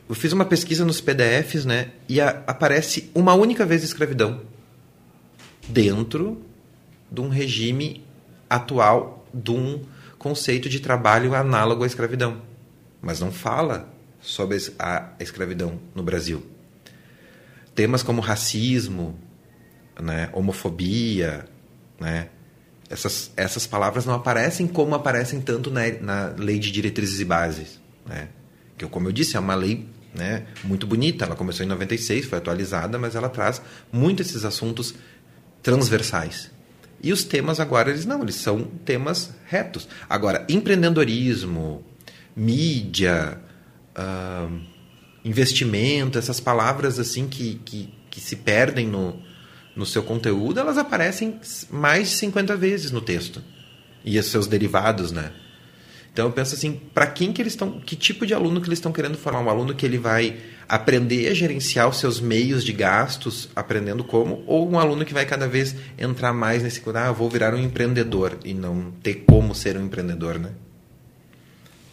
Speaker 3: eu fiz uma pesquisa nos PDFs, né, e a, aparece uma única vez escravidão dentro de um regime atual de um conceito de trabalho análogo à escravidão, mas não fala sobre a escravidão no Brasil. Temas como racismo, né, homofobia, né, essas, essas palavras não aparecem como aparecem tanto na, na lei de diretrizes e bases, né, que como eu disse é uma lei né, muito bonita. Ela começou em 96, foi atualizada, mas ela traz muito esses assuntos transversais. E os temas agora, eles não, eles são temas retos. Agora, empreendedorismo, mídia, ah, investimento, essas palavras assim que, que, que se perdem no, no seu conteúdo, elas aparecem mais de 50 vezes no texto. E os seus derivados, né? Então eu penso assim, para quem que eles estão, que tipo de aluno que eles estão querendo formar? Um aluno que ele vai aprender a gerenciar os seus meios de gastos, aprendendo como, ou um aluno que vai cada vez entrar mais nesse, ah, vou virar um empreendedor e não ter como ser um empreendedor, né?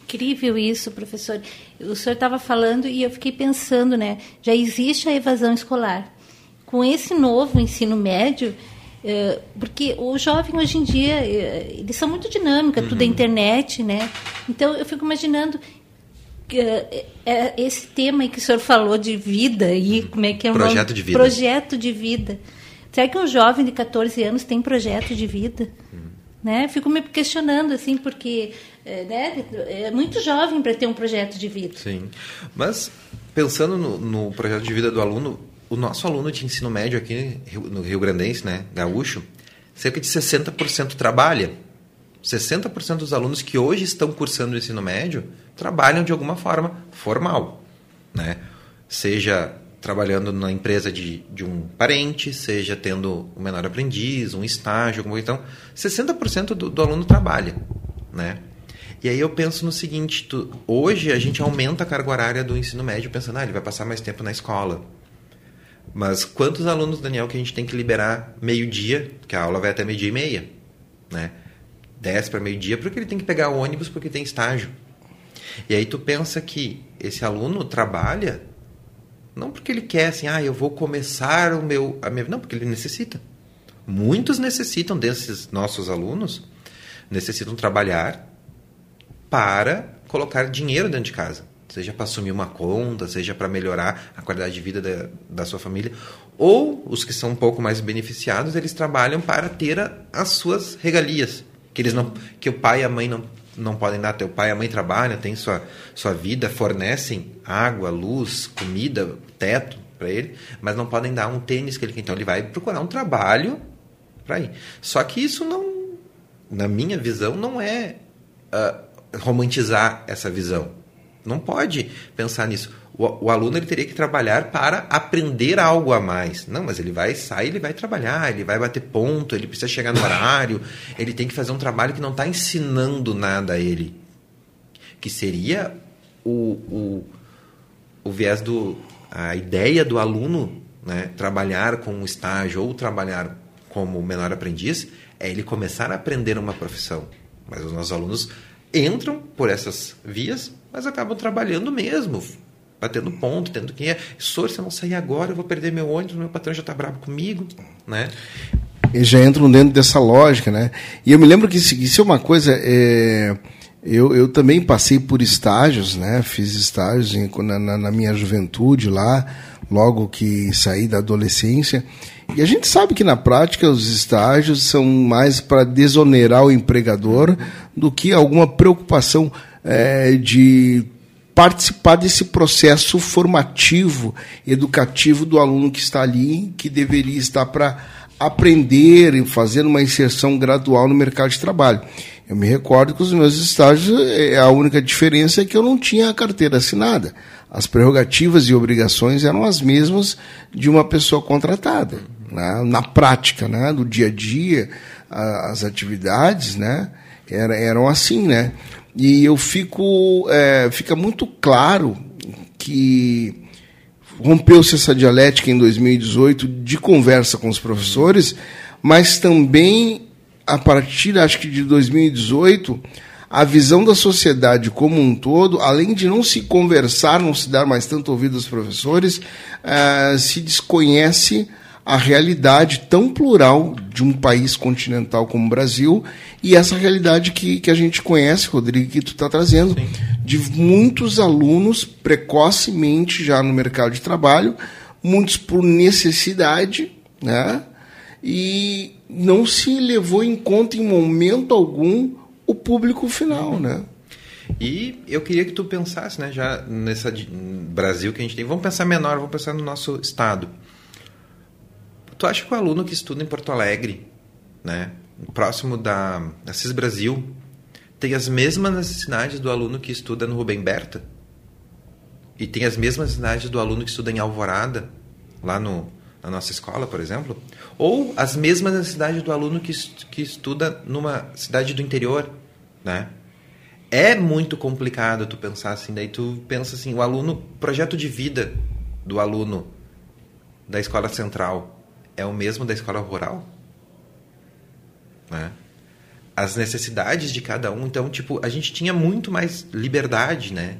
Speaker 2: Incrível isso, professor. O senhor estava falando e eu fiquei pensando, né? Já existe a evasão escolar. Com esse novo ensino médio, eh, porque o jovem hoje em dia eh, eles são muito dinâmicos, uhum. tudo é internet, né? Então eu fico imaginando esse tema que o senhor falou de vida e como é que é o
Speaker 3: projeto
Speaker 2: nome?
Speaker 3: de vida.
Speaker 2: projeto de vida. Será que um jovem de 14 anos tem projeto de vida? Hum. né? Fico me questionando assim porque é, né, é muito jovem para ter um projeto de vida.
Speaker 3: Sim. Mas pensando no, no, projeto de vida do aluno o nosso aluno de ensino médio aqui no Rio Grandense né gaúcho cerca de 60% trabalha 60% dos alunos que hoje estão cursando o ensino médio trabalham de alguma forma formal, né? Seja trabalhando na empresa de, de um parente, seja tendo um menor aprendiz, um estágio, como então 60% do, do aluno trabalha, né? E aí eu penso no seguinte, tu, hoje a gente aumenta a carga horária do ensino médio pensando, ah, ele vai passar mais tempo na escola. Mas quantos alunos, Daniel, que a gente tem que liberar meio-dia, que a aula vai até meio-dia e meia, né? 10 para meio-dia, porque ele tem que pegar o ônibus porque tem estágio. E aí tu pensa que esse aluno trabalha não porque ele quer assim, ah, eu vou começar o meu a minha, não, porque ele necessita. Muitos necessitam desses nossos alunos necessitam trabalhar para colocar dinheiro dentro de casa, seja para assumir uma conta, seja para melhorar a qualidade de vida da, da sua família, ou os que são um pouco mais beneficiados, eles trabalham para ter a, as suas regalias, que eles não que o pai e a mãe não não podem dar. Teu pai e a mãe trabalham têm sua sua vida fornecem água luz comida teto para ele mas não podem dar um tênis que ele então ele vai procurar um trabalho para ir. Só que isso não na minha visão não é uh, romantizar essa visão não pode pensar nisso o, o, aluno ele teria que trabalhar para aprender algo a mais. Não, mas ele vai sair, ele vai trabalhar, ele vai bater ponto, ele precisa chegar no horário, ele tem que fazer um trabalho que não está ensinando nada a ele. Que seria o, o, o viés do. a ideia do aluno né, trabalhar com um estágio ou trabalhar como menor aprendiz, é ele começar a aprender uma profissão. Mas os nossos alunos entram por essas vias, mas acabam trabalhando mesmo, batendo ponto, tendo quem é. Sor, se eu não sair agora, eu vou perder meu ônibus, meu patrão já está bravo comigo, né?
Speaker 4: E já entram dentro dessa lógica, né? E eu me lembro que isso é uma coisa. É... Eu, eu também passei por estágios, né? Fiz estágios em, na, na minha juventude lá, logo que saí da adolescência. E a gente sabe que na prática os estágios são mais para desonerar o empregador do que alguma preocupação é, de participar desse processo formativo, educativo do aluno que está ali, que deveria estar para aprender e fazer uma inserção gradual no mercado de trabalho. Eu me recordo que os meus estágios, é, a única diferença é que eu não tinha a carteira assinada. As prerrogativas e obrigações eram as mesmas de uma pessoa contratada. Né? Na prática, né? do dia a dia, as atividades né? eram assim. Né? E eu fico. É, fica muito claro que rompeu-se essa dialética em 2018 de conversa com os professores, mas também a partir, acho que de 2018, a visão da sociedade como um todo, além de não se conversar, não se dar mais tanto ouvido aos professores, uh, se desconhece a realidade tão plural de um país continental como o Brasil e essa realidade que, que a gente conhece, Rodrigo, que tu está trazendo, Sim. de muitos alunos precocemente já no mercado de trabalho, muitos por necessidade, né? E não se levou em conta em momento algum o público final, né?
Speaker 3: E eu queria que tu pensasse, né, já nessa Brasil que a gente tem, vamos pensar menor, vamos pensar no nosso estado. Tu acha que o aluno que estuda em Porto Alegre, né, próximo da, CIS Brasil, tem as mesmas necessidades do aluno que estuda no Rubem Berta? E tem as mesmas necessidades do aluno que estuda em Alvorada, lá no, na nossa escola, por exemplo? Ou as mesmas necessidades do aluno que, que estuda numa cidade do interior, né? é muito complicado tu pensar assim, daí tu pensa assim, o aluno, projeto de vida do aluno da escola central é o mesmo da escola rural? Né? As necessidades de cada um, então, tipo, a gente tinha muito mais liberdade, né?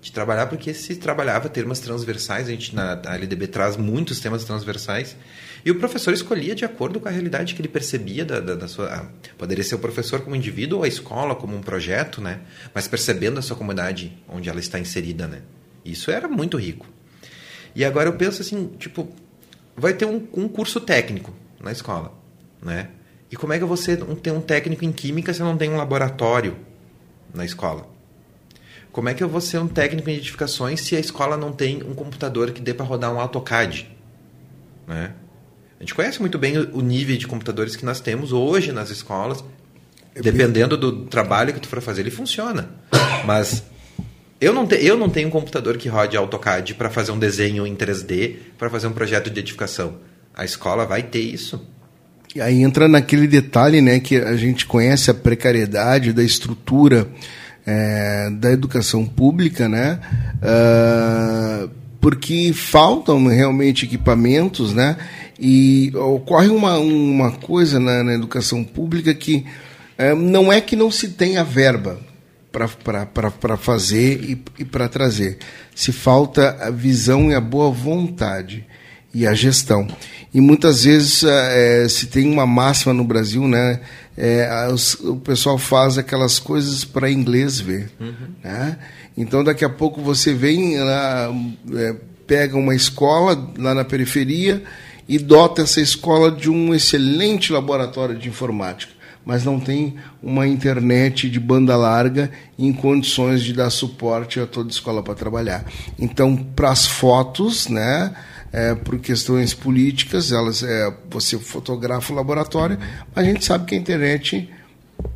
Speaker 3: De trabalhar, porque se trabalhava temas transversais, a gente na LDB traz muitos temas transversais, e o professor escolhia de acordo com a realidade que ele percebia da, da, da sua. ah, Poderia ser o professor como indivíduo ou a escola como um projeto, né? Mas percebendo a sua comunidade onde ela está inserida, né? Isso era muito rico. E agora eu penso assim, tipo, vai ter um, um curso técnico na escola, né? E como é que você tem um técnico em química se não tem um laboratório na escola? Como é que eu vou ser um técnico em edificações se a escola não tem um computador que dê para rodar um AutoCAD? Né? A gente conhece muito bem o nível de computadores que nós temos hoje nas escolas. Dependendo do trabalho que tu for fazer, ele funciona. Mas eu não, te, eu não tenho um computador que rode AutoCAD para fazer um desenho em 3D, para fazer um projeto de edificação. A escola vai ter isso.
Speaker 4: E aí entra naquele detalhe, né, que a gente conhece a precariedade da estrutura é, da educação pública, né, ah, porque faltam realmente equipamentos, né, e ocorre uma, uma coisa na, na educação pública que é, não é que não se tenha verba para fazer e, e para trazer, se falta a visão e a boa vontade e a gestão. E muitas vezes eh, se tem uma máxima no Brasil, né? eh, os- o pessoal faz aquelas coisas para inglês ver. Né? Então daqui a pouco você vem lá, eh, pega uma escola lá na periferia e dota essa escola de um excelente laboratório de informática, mas não tem uma internet de banda larga em condições de dar suporte a toda a escola para trabalhar. Então, para as fotos, né, é, por questões políticas, elas, é, você fotografa o laboratório, mas a gente sabe que a internet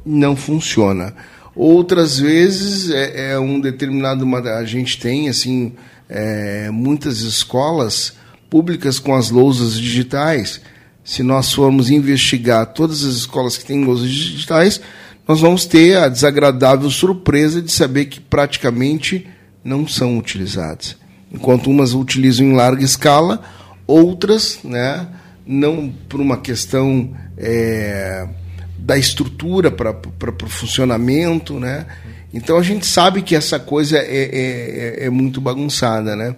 Speaker 4: não funciona. Outras vezes é, é um determinado a gente tem assim é, muitas escolas públicas com as lousas digitais. Se nós formos investigar todas as escolas que têm lousas digitais, nós vamos ter a desagradável surpresa de saber que praticamente não são utilizadas. Enquanto umas utilizam em larga escala, outras, né, não por uma questão é, da estrutura para o funcionamento, né? Então a gente sabe que essa coisa é, é, é- é muito bagunçada, né?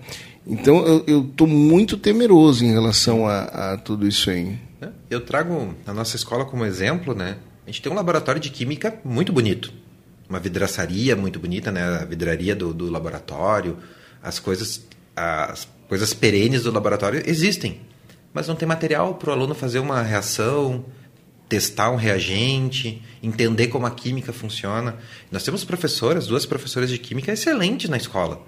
Speaker 4: Então eu estou muito temeroso em relação a, a tudo isso aí.
Speaker 3: né? Eu trago a nossa escola como exemplo, né? A gente tem um laboratório de química muito bonito. Uma vidraçaria muito bonita, né? A vidraria do, do laboratório, as coisas, as coisas perenes do laboratório existem. Mas não tem material para o aluno fazer uma reação, testar um reagente, entender como a química funciona. Nós temos professoras, duas professoras de química excelentes na escola.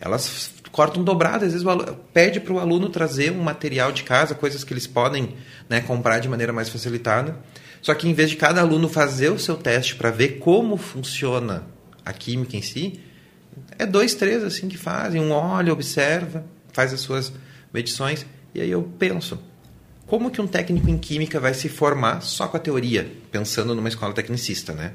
Speaker 3: Elas cortam dobrado, às vezes o alu- pede para o aluno trazer um material de casa, coisas que eles podem né, comprar de maneira mais facilitada. Só que em vez de cada aluno fazer o seu teste para ver como funciona a química em si, é dois, três assim que fazem, um olha, observa, faz as suas medições, e aí eu penso, como que um técnico em química vai se formar só com a teoria, pensando numa escola tecnicista, né?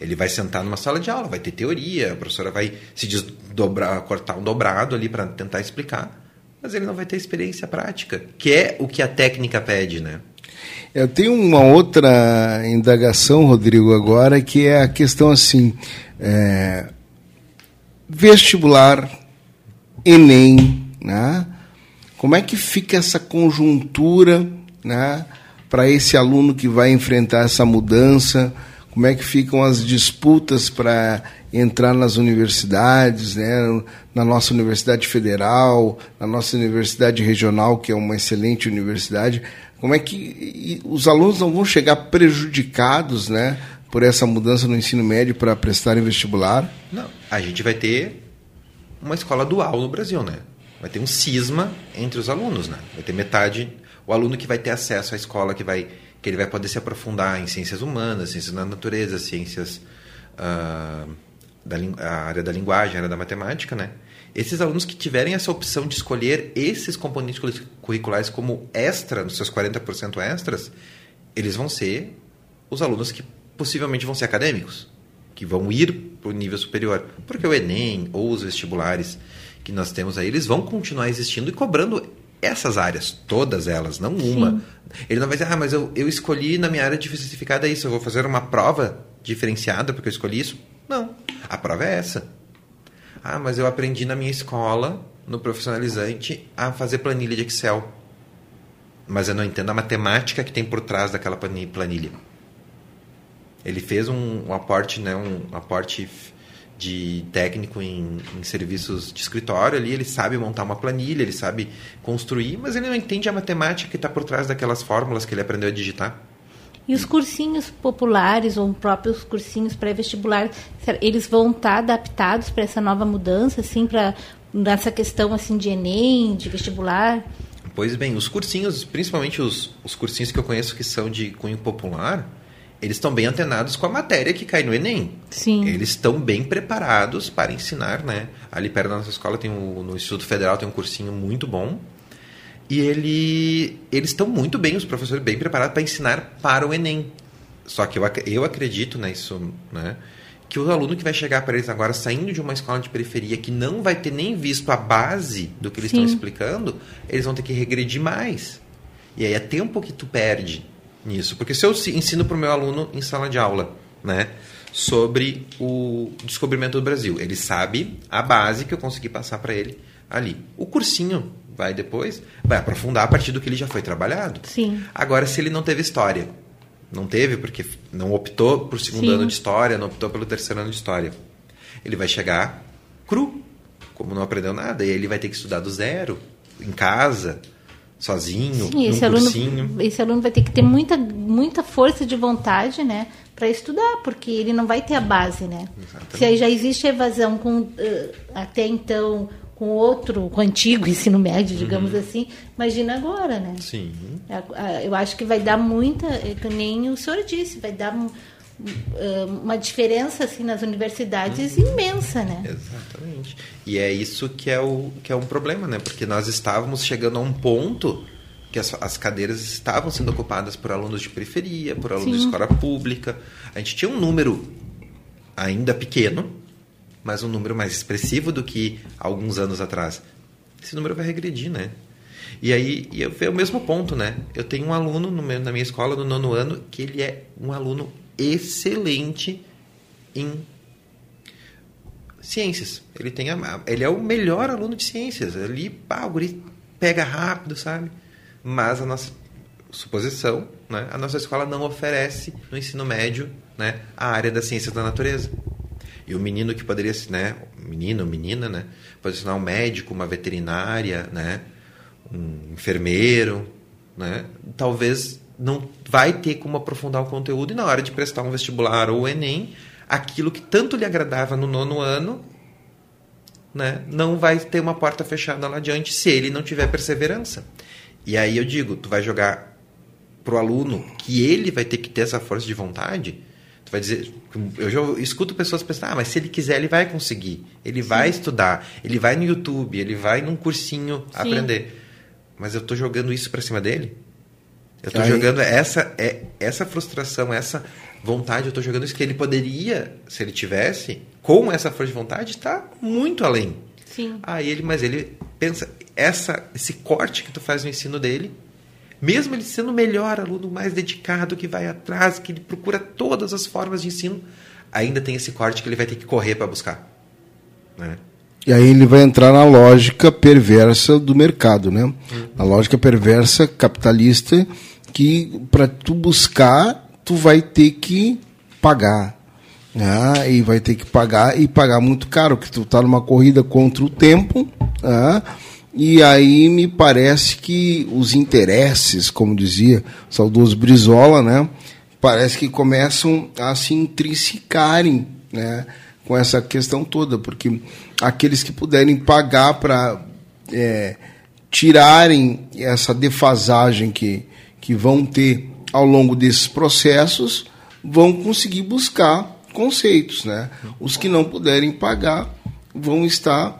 Speaker 3: Ele vai sentar numa sala de aula, vai ter teoria, a professora vai se desdobrar, cortar um dobrado ali para tentar explicar, mas ele não vai ter experiência prática, que é o que a técnica pede, né?
Speaker 4: Eu tenho uma outra indagação, Rodrigo, agora, que é a questão assim: é, vestibular, Enem, né? Como é que fica essa conjuntura, né, para esse aluno que vai enfrentar essa mudança? Como é que ficam as disputas para entrar nas universidades, né, na nossa universidade federal, na nossa universidade regional, que é uma excelente universidade? Como é que os alunos não vão chegar prejudicados, né, por essa mudança no ensino médio para prestarem vestibular?
Speaker 3: Não, a gente vai ter uma escola dual no Brasil, né? Vai ter um cisma entre os alunos, né? Vai ter metade o aluno que vai ter acesso à escola que vai que ele vai poder se aprofundar em ciências humanas, ciências da natureza, ciências ah, da a área da linguagem, área da matemática, né? Esses alunos que tiverem essa opção de escolher esses componentes curric- curriculares como extra, nos seus 40% extras, eles vão ser os alunos que possivelmente vão ser acadêmicos, que vão ir o nível superior. Porque o Enem ou os vestibulares que nós temos aí, eles vão continuar existindo e cobrando essas áreas, todas elas, não uma. Sim. Ele não vai dizer, ah, mas eu, eu escolhi na minha área diversificada isso, eu vou fazer uma prova diferenciada porque eu escolhi isso. Não, a prova é essa. Ah, mas eu aprendi na minha escola, no profissionalizante, a fazer planilha de Excel. Mas eu não entendo a matemática que tem por trás daquela planilha. Ele fez um, um aporte, né, um aporte de técnico em, em, serviços de escritório ali, ele sabe montar uma planilha, ele sabe construir, mas ele não entende a matemática que está por trás daquelas fórmulas que ele aprendeu a digitar.
Speaker 2: E os cursinhos populares ou próprios cursinhos pré-vestibulares, eles vão estar tá adaptados para essa nova mudança, assim, para nessa questão assim de Enem, de vestibular?
Speaker 3: Pois bem, os cursinhos, principalmente os, os cursinhos que eu conheço que são de cunho popular, eles estão bem antenados com a matéria que cai no Enem.
Speaker 2: Sim.
Speaker 3: Eles estão bem preparados para ensinar, né? Ali perto da nossa escola tem um, no Instituto Federal tem um cursinho muito bom. E ele, eles estão muito bem, os professores bem preparados para ensinar para o Enem. Só que eu, eu acredito nisso, né? Que o aluno que vai chegar para eles agora saindo de uma escola de periferia que não vai ter nem visto a base do que eles Sim. estão explicando, eles vão ter que regredir mais. E aí é tempo que tu perde nisso. Porque se eu ensino para o meu aluno em sala de aula, né, sobre o descobrimento do Brasil, ele sabe a base que eu consegui passar para ele ali. O cursinho vai depois, vai aprofundar a partir do que ele já foi trabalhado.
Speaker 2: Sim.
Speaker 3: Agora, se ele não teve história, não teve porque não optou por segundo Sim. ano de história, não optou pelo terceiro ano de história, ele vai chegar cru, como não aprendeu nada, e ele vai ter que estudar do zero, em casa, sozinho, Sim,
Speaker 2: esse aluno, esse aluno vai ter que ter muita, muita força de vontade, né, para estudar, porque ele não vai ter a base, né? Exatamente. Se aí já existe evasão com até então com outro, com o antigo ensino médio, digamos uhum. assim, imagina agora, né?
Speaker 3: Sim.
Speaker 2: Eu acho que vai dar muita, é que nem o senhor disse, vai dar uma diferença assim nas universidades uhum. imensa, né?
Speaker 3: Exatamente. E é isso que é o que é um problema, né? Porque nós estávamos chegando a um ponto que as, as cadeiras estavam sendo ocupadas por alunos de periferia, por alunos Sim. de escola pública. A gente tinha um número ainda pequeno, mas um número mais expressivo do que alguns anos atrás. Esse número vai regredir, né? E aí e eu vejo o mesmo ponto, né? Eu tenho um aluno no meu, na minha escola no nono ano que ele é um aluno excelente em ciências. Ele tem a, ele é o melhor aluno de ciências. Ali, pá, o guri pega rápido, sabe? Mas a nossa suposição, né? A nossa escola não oferece no ensino médio, né, a área das ciências da natureza. E o menino que poderia, né, menino, menina, né, pode ser um médico, uma veterinária, né, um enfermeiro, né, talvez não vai ter como aprofundar o conteúdo e na hora de prestar um vestibular ou Enem, aquilo que tanto lhe agradava no nono ano, né, não vai ter uma porta fechada lá adiante se ele não tiver perseverança. E aí eu digo, tu vai jogar pro aluno que ele vai ter que ter essa força de vontade, tu vai dizer, eu já escuto pessoas pensar, ah, mas se ele quiser ele vai conseguir, ele Sim. vai estudar, ele vai no YouTube, ele vai num cursinho Sim. aprender. Mas eu tô jogando isso para cima dele? Eu estou jogando essa, é, essa frustração, essa vontade, eu estou jogando isso que ele poderia, se ele tivesse, com essa força de vontade, estar tá muito além.
Speaker 2: Sim.
Speaker 3: Aí ele, mas ele pensa, essa, esse corte que tu faz no ensino dele, mesmo ele sendo o melhor aluno, mais dedicado, que vai atrás, que ele procura todas as formas de ensino, ainda tem esse corte que ele vai ter que correr para buscar. Né?
Speaker 4: E aí ele vai entrar na lógica perversa do mercado, né? Uhum. Na lógica perversa capitalista que para tu buscar, tu vai ter que pagar. Né? E vai ter que pagar e pagar muito caro, que tu está numa corrida contra o tempo. Né? E aí me parece que os interesses, como dizia o saudoso Brizola, né? parece que começam a se intrinsecarem né? com essa questão toda, porque aqueles que puderem pagar para é, tirarem essa defasagem que, que vão ter ao longo desses processos vão conseguir buscar conceitos, né? Os que não puderem pagar vão estar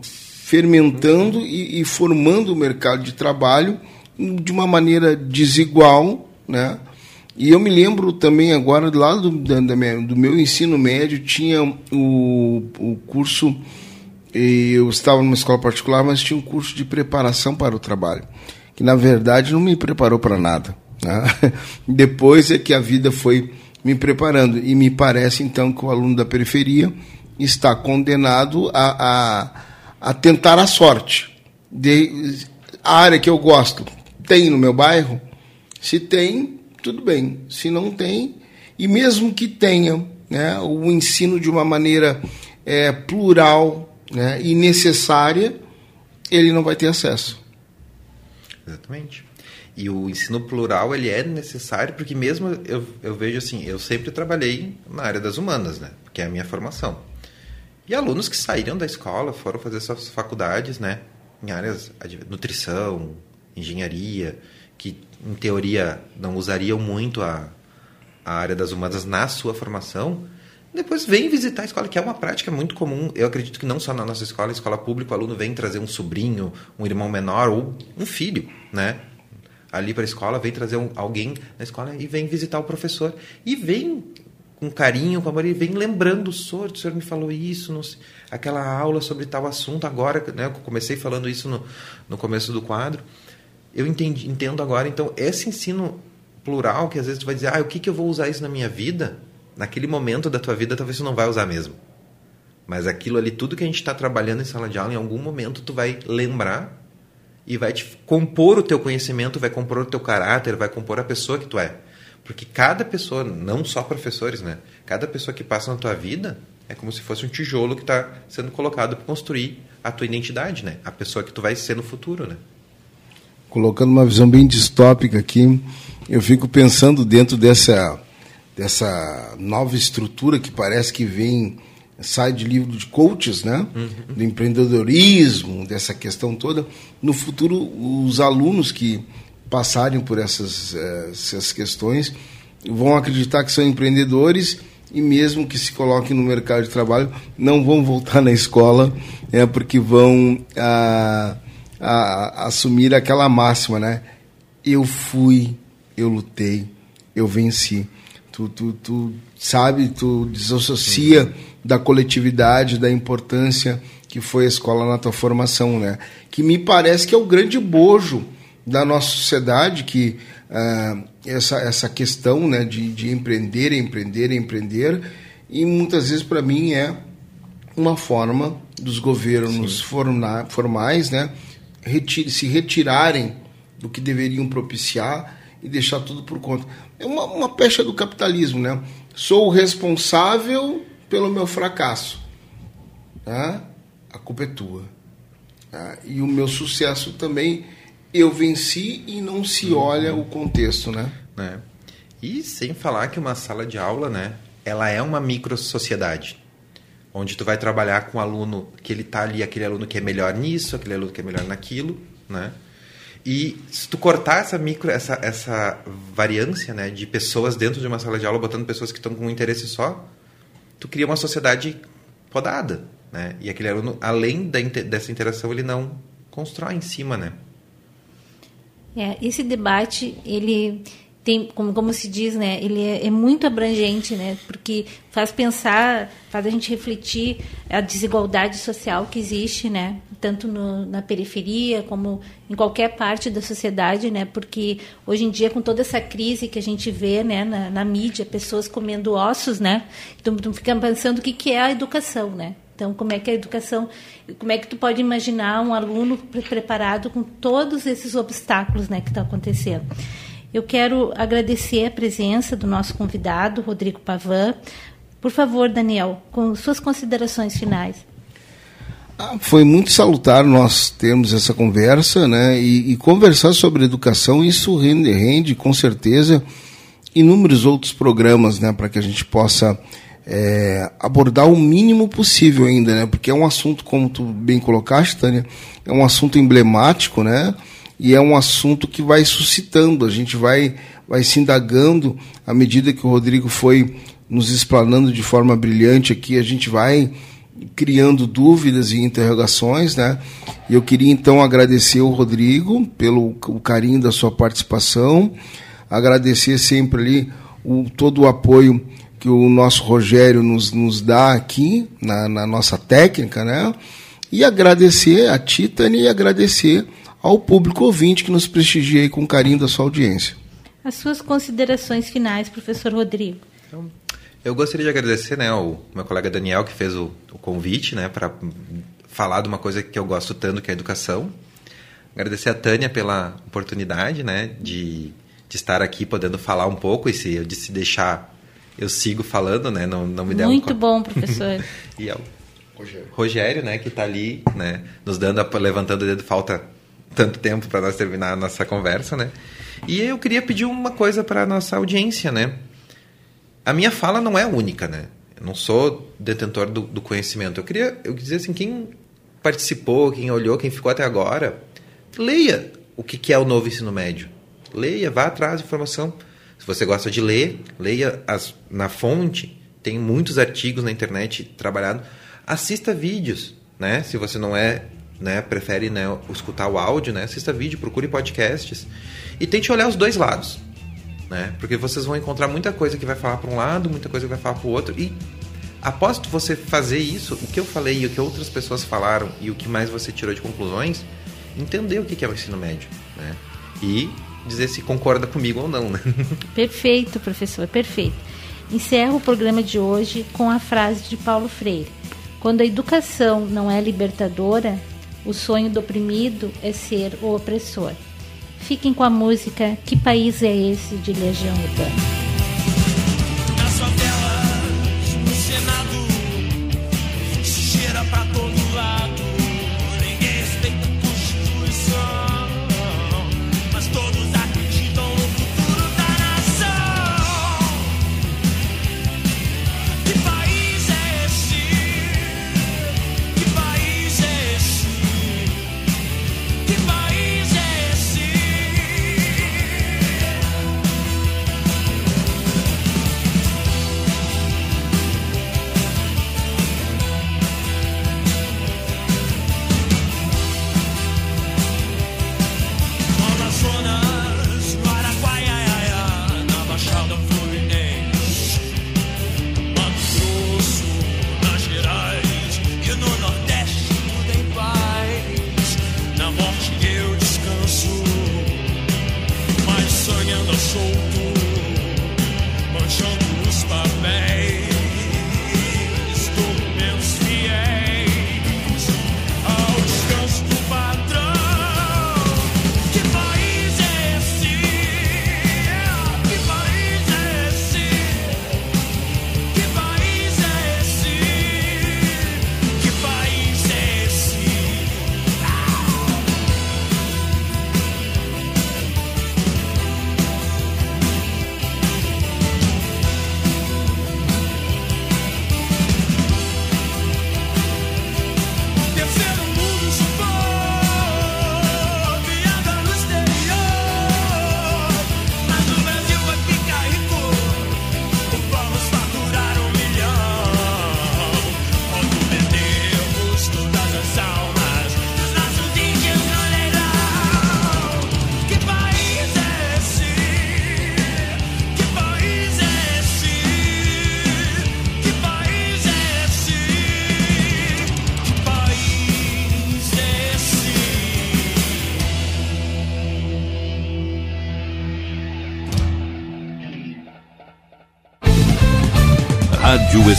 Speaker 4: fermentando e, e formando o mercado de trabalho de uma maneira desigual, né? E eu me lembro também agora, lá do, da, da minha, do meu ensino médio, tinha o, o curso, eu estava numa escola particular, mas tinha um curso de preparação para o trabalho, que na verdade não me preparou para nada. Né? Depois é que a vida foi me preparando, e me parece então que o aluno da periferia está condenado a, a, a tentar a sorte. De, a área que eu gosto tem no meu bairro? Se tem, tudo bem. Se não tem, e mesmo que tenha né, o ensino de uma maneira é, plural né, e necessária, ele não vai ter acesso.
Speaker 3: Exatamente. E o ensino plural ele é necessário porque mesmo eu, eu vejo assim, eu sempre trabalhei na área das humanas, né? Porque é a minha formação. E alunos que saíram da escola foram fazer suas faculdades, né? Em áreas de nutrição, engenharia, que em teoria não usariam muito a, a área das humanas na sua formação, depois vem visitar a escola, que é uma prática muito comum. Eu acredito que não só na nossa escola, escola pública, o aluno vem trazer um sobrinho, um irmão menor ou um filho, né? Ali para a escola, vem trazer um, alguém na escola e vem visitar o professor. E vem com carinho, com amor, e vem lembrando o senhor, o senhor me falou isso, sei, aquela aula sobre tal assunto, agora, né? Eu comecei falando isso no, no começo do quadro eu entendi, entendo agora, então, esse ensino plural, que às vezes tu vai dizer, ah, o que, que eu vou usar isso na minha vida? Naquele momento da tua vida, talvez tu não vai usar mesmo. Mas aquilo ali, tudo que a gente está trabalhando em sala de aula, em algum momento tu vai lembrar e vai te compor o teu conhecimento, vai compor o teu caráter, vai compor a pessoa que tu é. Porque cada pessoa, não só professores, né? Cada pessoa que passa na tua vida é como se fosse um tijolo que está sendo colocado para construir a tua identidade, né? A pessoa que tu vai ser no futuro, né?
Speaker 4: colocando uma visão bem distópica aqui, eu fico pensando dentro dessa, dessa nova estrutura que parece que vem, sai de livro de coaches, né? Uhum. Do empreendedorismo, dessa questão toda. No futuro, os alunos que passarem por essas, eh, essas questões vão acreditar que são empreendedores e mesmo que se coloquem no mercado de trabalho, não vão voltar na escola, é, porque vão... Ah, a, a assumir aquela máxima, né? Eu fui, eu lutei, eu venci. Tu, tu, tu sabe, tu desassocia uhum. da coletividade, da importância que foi a escola na tua formação, né? Que me parece que é o grande bojo da nossa sociedade, que uh, essa, essa questão né, de, de empreender, empreender, empreender, e muitas vezes para mim é uma forma dos governos forma, formais, né? retire, se retirarem do que deveriam propiciar e deixar tudo por conta. É uma, uma pecha do capitalismo, né? Sou o responsável pelo meu fracasso. Tá? A culpa é tua. Tá? E o meu sucesso também, eu venci e não se uhum. olha o contexto, né?
Speaker 3: É. E sem falar que uma sala de aula, né? Ela é uma micro sociedade onde tu vai trabalhar com um aluno que ele tá ali, aquele aluno que é melhor nisso, aquele aluno que é melhor naquilo, né? E se tu cortar essa micro, essa, essa variância, né, de pessoas dentro de uma sala de aula, botando pessoas que estão com um interesse só, tu cria uma sociedade podada, né? E aquele aluno, além da, dessa interação, ele não constrói em cima, né?
Speaker 2: É, esse debate, ele tem, como, como se diz, né, ele é, é, muito abrangente, né, porque faz pensar, faz a gente refletir a desigualdade social que existe, né, tanto no, na periferia como em qualquer parte da sociedade, né, porque hoje em dia com toda essa crise que a gente vê, né, na, na mídia, pessoas comendo ossos, né, então fica pensando o que, que é a educação, né, então, como é que a educação, como é que tu pode imaginar um aluno preparado com todos esses obstáculos, né, que estão acontecendo? Eu quero agradecer a presença do nosso convidado, Rodrigo Pavan. Por favor, Daniel, com suas considerações finais.
Speaker 4: Ah, foi muito salutar nós termos essa conversa, né? E, e conversar sobre educação, isso rende, rende, com certeza inúmeros outros programas, né? Para que a gente possa é, abordar o mínimo possível ainda, né? Porque é um assunto, como tu bem colocaste, Tânia, é um assunto emblemático, né? E é um assunto que vai suscitando, a gente vai, vai se indagando à medida que o Rodrigo foi nos explanando de forma brilhante aqui, a gente vai criando dúvidas e interrogações, né? E eu queria então agradecer o Rodrigo pelo o carinho da sua participação, Agradecer sempre ali o, todo o apoio que o nosso Rogério nos, nos dá aqui na, na nossa técnica, né? E agradecer a Titani e agradecer ao público ouvinte que nos prestigia aí com carinho da sua audiência.
Speaker 7: As suas considerações finais, professor Rodrigo.
Speaker 3: Então, eu gostaria de agradecer né, ao meu colega Daniel, que fez o, o convite né, para falar de uma coisa que eu gosto tanto, que é a educação. Agradecer a Tânia pela oportunidade né, de, de estar aqui podendo falar um pouco e se eu de se deixar eu sigo falando, né? Não, não me der
Speaker 7: Muito
Speaker 3: um...
Speaker 7: bom, professor.
Speaker 3: e ao Rogério. Rogério, né, que está ali, né, nos dando, a, levantando o dedo, falta tanto tempo para nós terminar a nossa conversa, né? E eu queria pedir uma coisa para nossa audiência, né? A minha fala não é única, né? Eu não sou detentor do, do conhecimento. Eu queria eu dizer assim, quem participou, quem olhou, quem ficou até agora, leia o que, que é o novo ensino médio. Leia, vá atrás de informação. Se você gosta de ler, leia as, na fonte. Tem muitos artigos na internet trabalhado. Assista vídeos, né? Se você não é, né, prefere né, escutar o áudio, né? Assista vídeo, procure podcasts e tente olhar os dois lados, né? Porque vocês vão encontrar muita coisa que vai falar para um lado, muita coisa que vai falar para o outro e após você fazer isso, o que eu falei o que outras pessoas falaram e o que mais você tirou de conclusões, entender o que é o ensino médio, né? E dizer se concorda comigo ou não, né?
Speaker 7: Perfeito, professor, perfeito. Encerro o programa de hoje com a frase de Paulo Freire: Quando a educação não é libertadora, o sonho do oprimido é ser o opressor. Fiquem com a música Que País é Esse de Legião Urbana.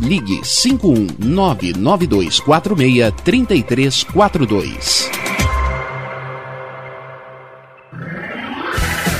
Speaker 1: ligue 51992463342.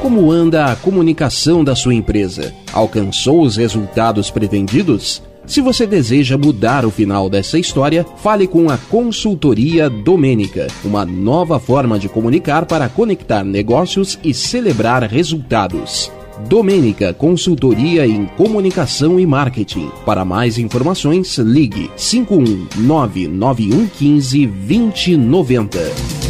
Speaker 1: Como anda a comunicação da sua empresa? Alcançou os resultados pretendidos? Se você deseja mudar o final dessa história, fale com a Consultoria Domênica, uma nova forma de comunicar para conectar negócios e celebrar resultados. Domênica Consultoria em Comunicação e Marketing. Para mais informações, ligue 5199115 2090.